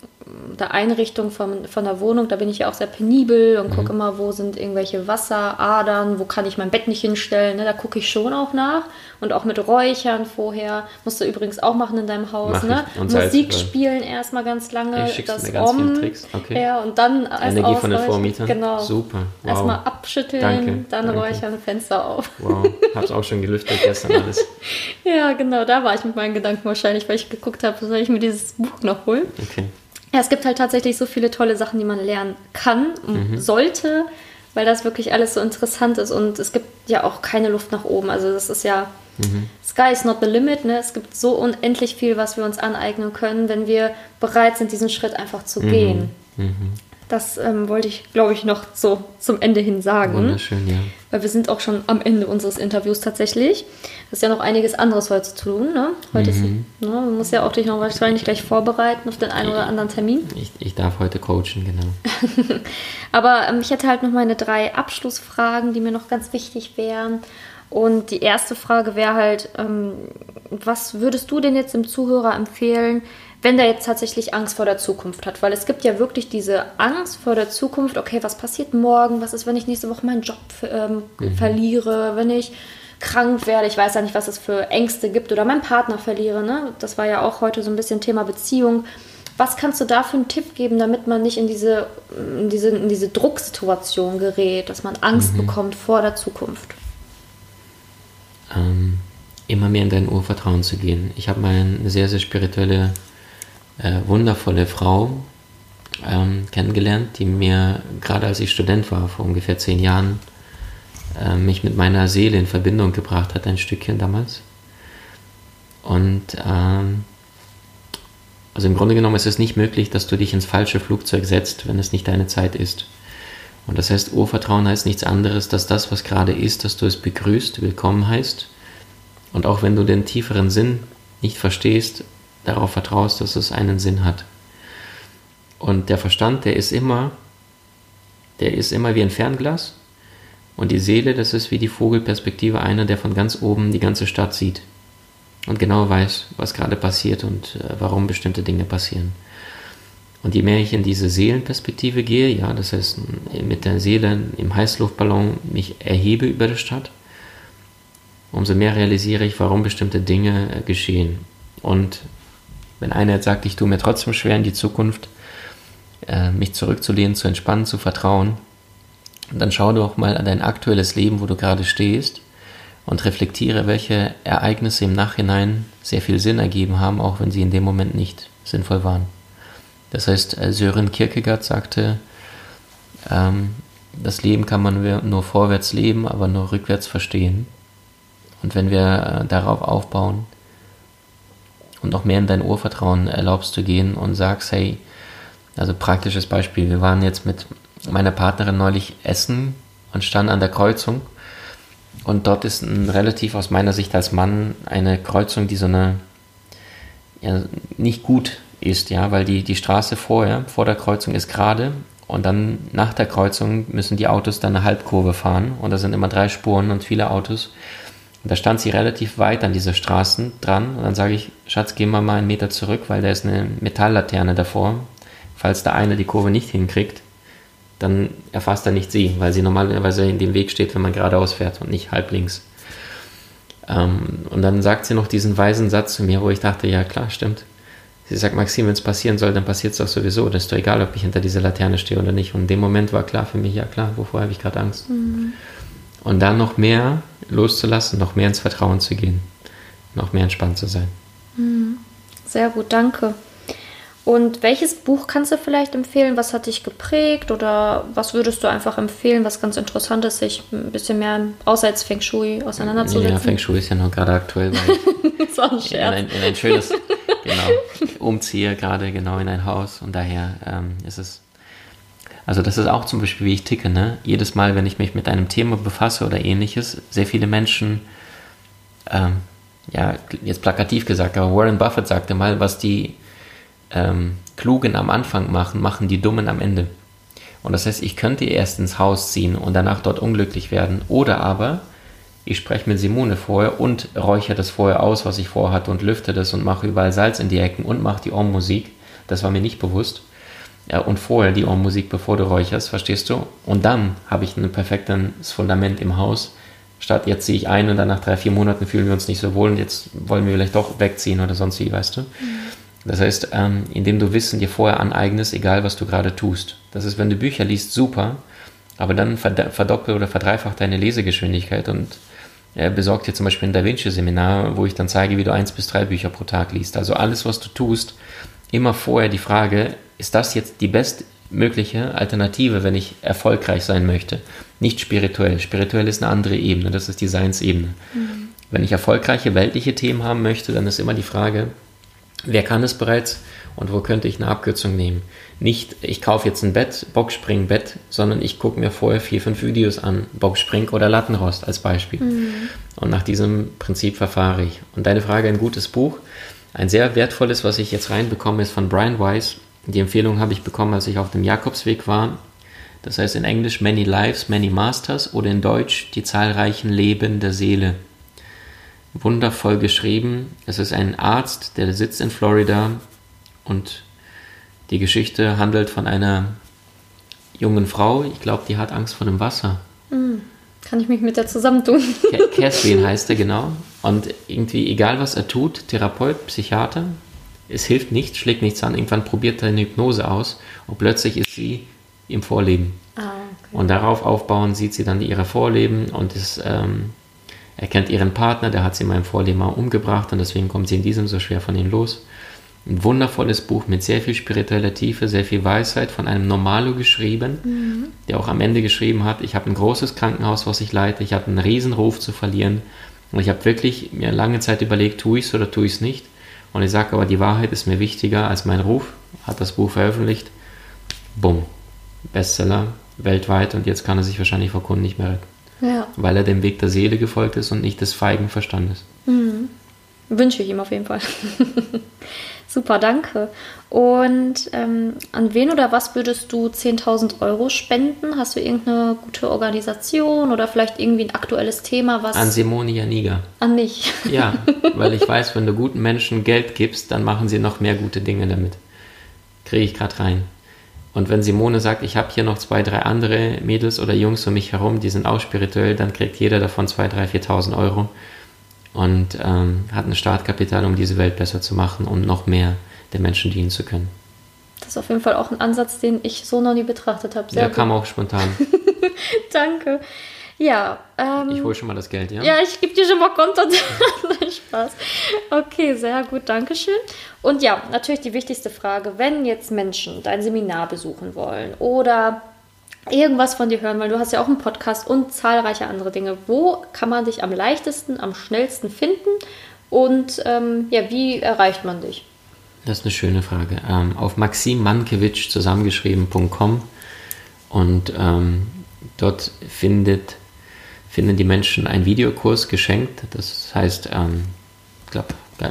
S1: der Einrichtung von, von der Wohnung, da bin ich ja auch sehr penibel und mhm. gucke immer, wo sind irgendwelche Wasseradern, wo kann ich mein Bett nicht hinstellen. Ne? Da gucke ich schon auch nach. Und auch mit Räuchern vorher. Musst du übrigens auch machen in deinem Haus. Ne? Musik heißt, spielen erstmal ganz lange.
S2: Ich das mir ganz viele Tricks. Okay.
S1: Ja, und dann
S2: Energie von den Vormietern.
S1: Genau.
S2: Super.
S1: Wow. Erstmal abschütteln, Danke. dann Danke. räuchern, Fenster auf.
S2: Wow. Hab's auch schon gelüftet gestern alles.
S1: ja, genau. Da war ich mit meinen Gedanken wahrscheinlich, weil ich geguckt habe, soll ich mir dieses Buch noch holen?
S2: Okay.
S1: Ja, es gibt halt tatsächlich so viele tolle Sachen, die man lernen kann und mhm. sollte, weil das wirklich alles so interessant ist und es gibt ja auch keine Luft nach oben. Also das ist ja mhm. Sky is not the limit. Ne? Es gibt so unendlich viel, was wir uns aneignen können, wenn wir bereit sind, diesen Schritt einfach zu mhm. gehen. Das ähm, wollte ich, glaube ich, noch so zum Ende hin sagen.
S2: Wunderschön, ja.
S1: Weil wir sind auch schon am Ende unseres Interviews tatsächlich. Es ist ja noch einiges anderes heute zu tun. Ne? Heute mhm. ist, ne, du musst ja auch dich noch wahrscheinlich gleich vorbereiten auf den einen oder anderen Termin.
S2: Ich, ich darf heute coachen, genau.
S1: Aber ähm, ich hätte halt noch meine drei Abschlussfragen, die mir noch ganz wichtig wären. Und die erste Frage wäre halt, ähm, was würdest du denn jetzt dem Zuhörer empfehlen, wenn der jetzt tatsächlich Angst vor der Zukunft hat. Weil es gibt ja wirklich diese Angst vor der Zukunft, okay, was passiert morgen, was ist, wenn ich nächste Woche meinen Job ähm, mhm. verliere, wenn ich krank werde, ich weiß ja nicht, was es für Ängste gibt oder meinen Partner verliere. Ne? Das war ja auch heute so ein bisschen Thema Beziehung. Was kannst du da für einen Tipp geben, damit man nicht in diese, in diese, in diese Drucksituation gerät, dass man Angst mhm. bekommt vor der Zukunft?
S2: Ähm, immer mehr in dein Urvertrauen zu gehen. Ich habe mal eine sehr, sehr spirituelle, äh, wundervolle Frau ähm, kennengelernt, die mir, gerade als ich Student war, vor ungefähr zehn Jahren, äh, mich mit meiner Seele in Verbindung gebracht hat, ein Stückchen damals. Und ähm, also im Grunde genommen ist es nicht möglich, dass du dich ins falsche Flugzeug setzt, wenn es nicht deine Zeit ist. Und das heißt, Urvertrauen heißt nichts anderes, dass das, was gerade ist, dass du es begrüßt, willkommen heißt. Und auch wenn du den tieferen Sinn nicht verstehst, darauf vertraust, dass es einen Sinn hat. Und der Verstand, der ist immer, der ist immer wie ein Fernglas. Und die Seele, das ist wie die Vogelperspektive einer, der von ganz oben die ganze Stadt sieht und genau weiß, was gerade passiert und äh, warum bestimmte Dinge passieren. Und je mehr ich in diese Seelenperspektive gehe, ja, das heißt mit der Seele im Heißluftballon mich erhebe über der Stadt, umso mehr realisiere ich, warum bestimmte Dinge äh, geschehen. Und wenn einer jetzt sagt, ich tue mir trotzdem schwer in die Zukunft, äh, mich zurückzulehnen, zu entspannen, zu vertrauen, dann schau doch mal an dein aktuelles Leben, wo du gerade stehst und reflektiere, welche Ereignisse im Nachhinein sehr viel Sinn ergeben haben, auch wenn sie in dem Moment nicht sinnvoll waren. Das heißt, äh, Sören Kierkegaard sagte, ähm, das Leben kann man nur vorwärts leben, aber nur rückwärts verstehen. Und wenn wir äh, darauf aufbauen und noch mehr in dein Urvertrauen erlaubst zu gehen und sagst, hey, also praktisches Beispiel, wir waren jetzt mit meiner Partnerin neulich essen und standen an der Kreuzung und dort ist ein relativ aus meiner Sicht als Mann eine Kreuzung, die so eine ja, nicht gut ist, ja, weil die, die Straße vorher, vor der Kreuzung ist gerade und dann nach der Kreuzung müssen die Autos dann eine Halbkurve fahren und da sind immer drei Spuren und viele Autos. Und da stand sie relativ weit an dieser Straßen dran und dann sage ich, Schatz, gehen wir mal einen Meter zurück, weil da ist eine Metalllaterne davor. Falls der eine die Kurve nicht hinkriegt, dann erfasst er nicht sie, weil sie normalerweise in dem Weg steht, wenn man geradeaus fährt und nicht halblinks. Ähm, und dann sagt sie noch diesen weisen Satz zu mir, wo ich dachte, ja klar, stimmt. Sie sagt, Maxim, wenn es passieren soll, dann passiert es doch sowieso. Das ist doch egal, ob ich hinter dieser Laterne stehe oder nicht. Und in dem Moment war klar für mich, ja klar, wovor habe ich gerade Angst? Mhm. Und dann noch mehr loszulassen, noch mehr ins Vertrauen zu gehen, noch mehr entspannt zu sein.
S1: Mhm. Sehr gut, danke. Und welches Buch kannst du vielleicht empfehlen? Was hat dich geprägt? Oder was würdest du einfach empfehlen, was ganz interessant ist, sich ein bisschen mehr außer als Feng Shui auseinanderzusetzen?
S2: Ja, Feng Shui ist ja noch gerade aktuell, weil das war ein Scherz. In, ein, in ein schönes, genau, umziehe gerade genau in ein Haus und daher ähm, ist es also das ist auch zum Beispiel, wie ich ticke. Ne? Jedes Mal, wenn ich mich mit einem Thema befasse oder ähnliches, sehr viele Menschen, ähm, ja, jetzt plakativ gesagt, aber Warren Buffett sagte mal, was die ähm, Klugen am Anfang machen, machen die Dummen am Ende. Und das heißt, ich könnte erst ins Haus ziehen und danach dort unglücklich werden. Oder aber ich spreche mit Simone vorher und räuchere das vorher aus, was ich vorhatte und lüfte das und mache überall Salz in die Ecken und mache die Om-Musik. Das war mir nicht bewusst. Ja, und vorher die Om-Musik, bevor du räucherst, verstehst du? Und dann habe ich ein perfektes Fundament im Haus. Statt jetzt ziehe ich ein und dann nach drei, vier Monaten fühlen wir uns nicht so wohl und jetzt wollen wir vielleicht doch wegziehen oder sonst wie, weißt du? Mhm. Das heißt, ähm, indem du Wissen dir vorher aneignest, egal was du gerade tust. Das ist, wenn du Bücher liest, super, aber dann verdoppel oder verdreifacht deine Lesegeschwindigkeit und äh, besorgt dir zum Beispiel ein Da Vinci-Seminar, wo ich dann zeige, wie du eins bis drei Bücher pro Tag liest. Also alles, was du tust, immer vorher die Frage, ist das jetzt die bestmögliche Alternative, wenn ich erfolgreich sein möchte? Nicht spirituell. Spirituell ist eine andere Ebene, das ist die Seinsebene. Mhm. Wenn ich erfolgreiche weltliche Themen haben möchte, dann ist immer die Frage, Wer kann es bereits und wo könnte ich eine Abkürzung nehmen? Nicht, ich kaufe jetzt ein Bett, Boxspringbett, sondern ich gucke mir vorher vier, fünf Videos an, Boxspring oder Lattenrost als Beispiel. Mhm. Und nach diesem Prinzip verfahre ich. Und deine Frage, ein gutes Buch, ein sehr wertvolles, was ich jetzt reinbekomme, ist von Brian Weiss. Die Empfehlung habe ich bekommen, als ich auf dem Jakobsweg war. Das heißt in Englisch Many Lives, Many Masters oder in Deutsch Die zahlreichen Leben der Seele wundervoll geschrieben. Es ist ein Arzt, der sitzt in Florida und die Geschichte handelt von einer jungen Frau. Ich glaube, die hat Angst vor dem Wasser. Mhm.
S1: Kann ich mich mit der zusammentun?
S2: Catherine heißt er, genau. Und irgendwie, egal was er tut, Therapeut, Psychiater, es hilft nichts, schlägt nichts an. Irgendwann probiert er eine Hypnose aus und plötzlich ist sie im Vorleben. Ah, okay. Und darauf aufbauen sieht sie dann ihre Vorleben und ist, ähm, erkennt ihren Partner, der hat sie in meinem Vorleben mal umgebracht und deswegen kommt sie in diesem so schwer von ihm los. Ein wundervolles Buch mit sehr viel spiritueller Tiefe, sehr viel Weisheit, von einem Normalo geschrieben, mhm. der auch am Ende geschrieben hat, ich habe ein großes Krankenhaus, was ich leite, ich habe einen riesen Ruf zu verlieren und ich habe wirklich mir lange Zeit überlegt, tue ich es oder tue ich es nicht. Und ich sage aber, die Wahrheit ist mir wichtiger als mein Ruf, hat das Buch veröffentlicht, bumm, Bestseller weltweit und jetzt kann er sich wahrscheinlich vor Kunden nicht mehr retten. Ja. Weil er dem Weg der Seele gefolgt ist und nicht des feigen Verstandes.
S1: Mhm. Wünsche ich ihm auf jeden Fall. Super, danke. Und ähm, an wen oder was würdest du 10.000 Euro spenden? Hast du irgendeine gute Organisation oder vielleicht irgendwie ein aktuelles Thema? Was
S2: an Simone Janiga.
S1: An mich.
S2: Ja, weil ich weiß, wenn du guten Menschen Geld gibst, dann machen sie noch mehr gute Dinge damit. Kriege ich gerade rein. Und wenn Simone sagt, ich habe hier noch zwei, drei andere Mädels oder Jungs um mich herum, die sind auch spirituell, dann kriegt jeder davon 2.000, 3.000, 4.000 Euro und ähm, hat ein Startkapital, um diese Welt besser zu machen und noch mehr den Menschen dienen zu können.
S1: Das ist auf jeden Fall auch ein Ansatz, den ich so noch nie betrachtet habe.
S2: Der kam auch spontan.
S1: Danke. Ja.
S2: Ähm, ich hole schon mal das Geld, ja?
S1: Ja, ich gebe dir schon mal Konto. Nein, Spaß. Okay, sehr gut, danke schön. Und ja, natürlich die wichtigste Frage, wenn jetzt Menschen dein Seminar besuchen wollen oder irgendwas von dir hören, weil du hast ja auch einen Podcast und zahlreiche andere Dinge. Wo kann man dich am leichtesten, am schnellsten finden und ähm, ja, wie erreicht man dich?
S2: Das ist eine schöne Frage. Ähm, auf maximmankiewicz zusammengeschrieben.com und ähm, dort findet, finden die Menschen einen Videokurs geschenkt. Das heißt, ähm, ich glaube,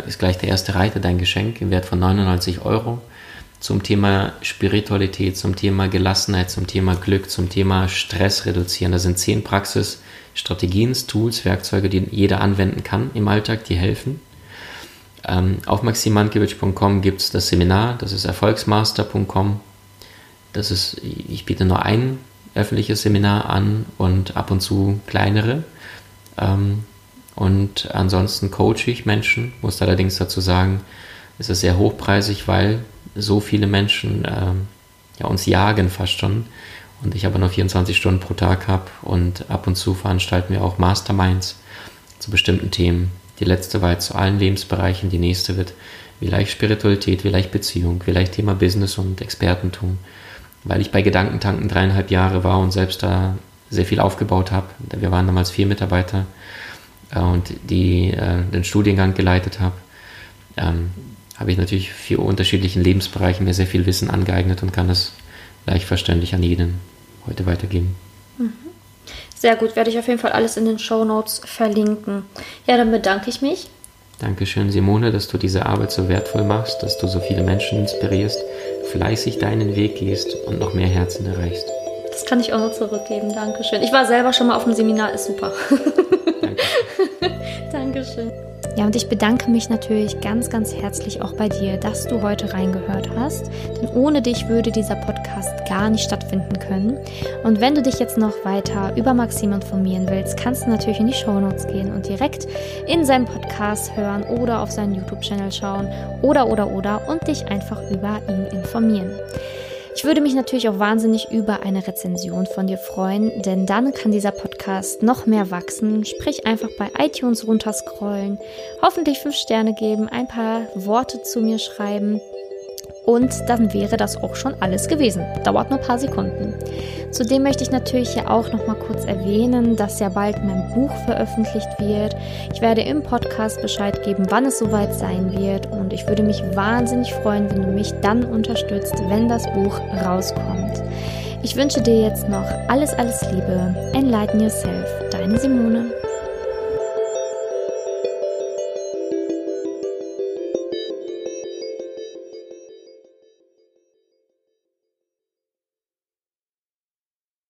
S2: ist gleich der erste Reiter dein Geschenk im Wert von 99 Euro zum Thema Spiritualität, zum Thema Gelassenheit, zum Thema Glück, zum Thema Stress reduzieren. Da sind zehn Praxisstrategien, Tools, Werkzeuge, die jeder anwenden kann im Alltag, die helfen. Ähm, auf maximankiewicz.com gibt es das Seminar, das ist erfolgsmaster.com. Das ist, ich biete nur ein öffentliches Seminar an und ab und zu kleinere. Ähm, und ansonsten coache ich Menschen, muss allerdings dazu sagen, es ist sehr hochpreisig, weil so viele Menschen äh, ja, uns jagen fast schon und ich aber nur 24 Stunden pro Tag habe und ab und zu veranstalten wir auch Masterminds zu bestimmten Themen. Die letzte war jetzt zu allen Lebensbereichen, die nächste wird vielleicht Spiritualität, vielleicht Beziehung, vielleicht Thema Business und Expertentum. Weil ich bei Gedankentanken dreieinhalb Jahre war und selbst da sehr viel aufgebaut habe. Wir waren damals vier Mitarbeiter äh, und die äh, den Studiengang geleitet habe. Ähm, habe ich natürlich vier unterschiedlichen Lebensbereichen mir sehr viel Wissen angeeignet und kann das leicht verständlich an jeden heute weitergeben. Mhm.
S1: Sehr gut, werde ich auf jeden Fall alles in den Show Notes verlinken. Ja, dann bedanke ich mich.
S2: Dankeschön, Simone, dass du diese Arbeit so wertvoll machst, dass du so viele Menschen inspirierst, fleißig deinen Weg gehst und noch mehr Herzen erreichst.
S1: Das kann ich auch noch zurückgeben. Dankeschön. Ich war selber schon mal auf dem Seminar, ist super. Danke. Dankeschön. Ja, und ich bedanke mich natürlich ganz, ganz herzlich auch bei dir, dass du heute reingehört hast. Denn ohne dich würde dieser Podcast gar nicht stattfinden können. Und wenn du dich jetzt noch weiter über Maxim informieren willst, kannst du natürlich in die Show Notes gehen und direkt in seinem Podcast hören oder auf seinen YouTube-Channel schauen oder, oder, oder und dich einfach über ihn informieren. Ich würde mich natürlich auch wahnsinnig über eine Rezension von dir freuen, denn dann kann dieser Podcast noch mehr wachsen. Sprich einfach bei iTunes runterscrollen, hoffentlich fünf Sterne geben, ein paar Worte zu mir schreiben und dann wäre das auch schon alles gewesen. Dauert nur ein paar Sekunden. Zudem möchte ich natürlich hier auch noch mal kurz erwähnen, dass ja bald mein Buch veröffentlicht wird. Ich werde im Podcast Bescheid geben, wann es soweit sein wird und ich würde mich wahnsinnig freuen, wenn du mich dann unterstützt, wenn das Buch rauskommt. Ich wünsche dir jetzt noch alles, alles Liebe. Enlighten yourself. Deine Simone.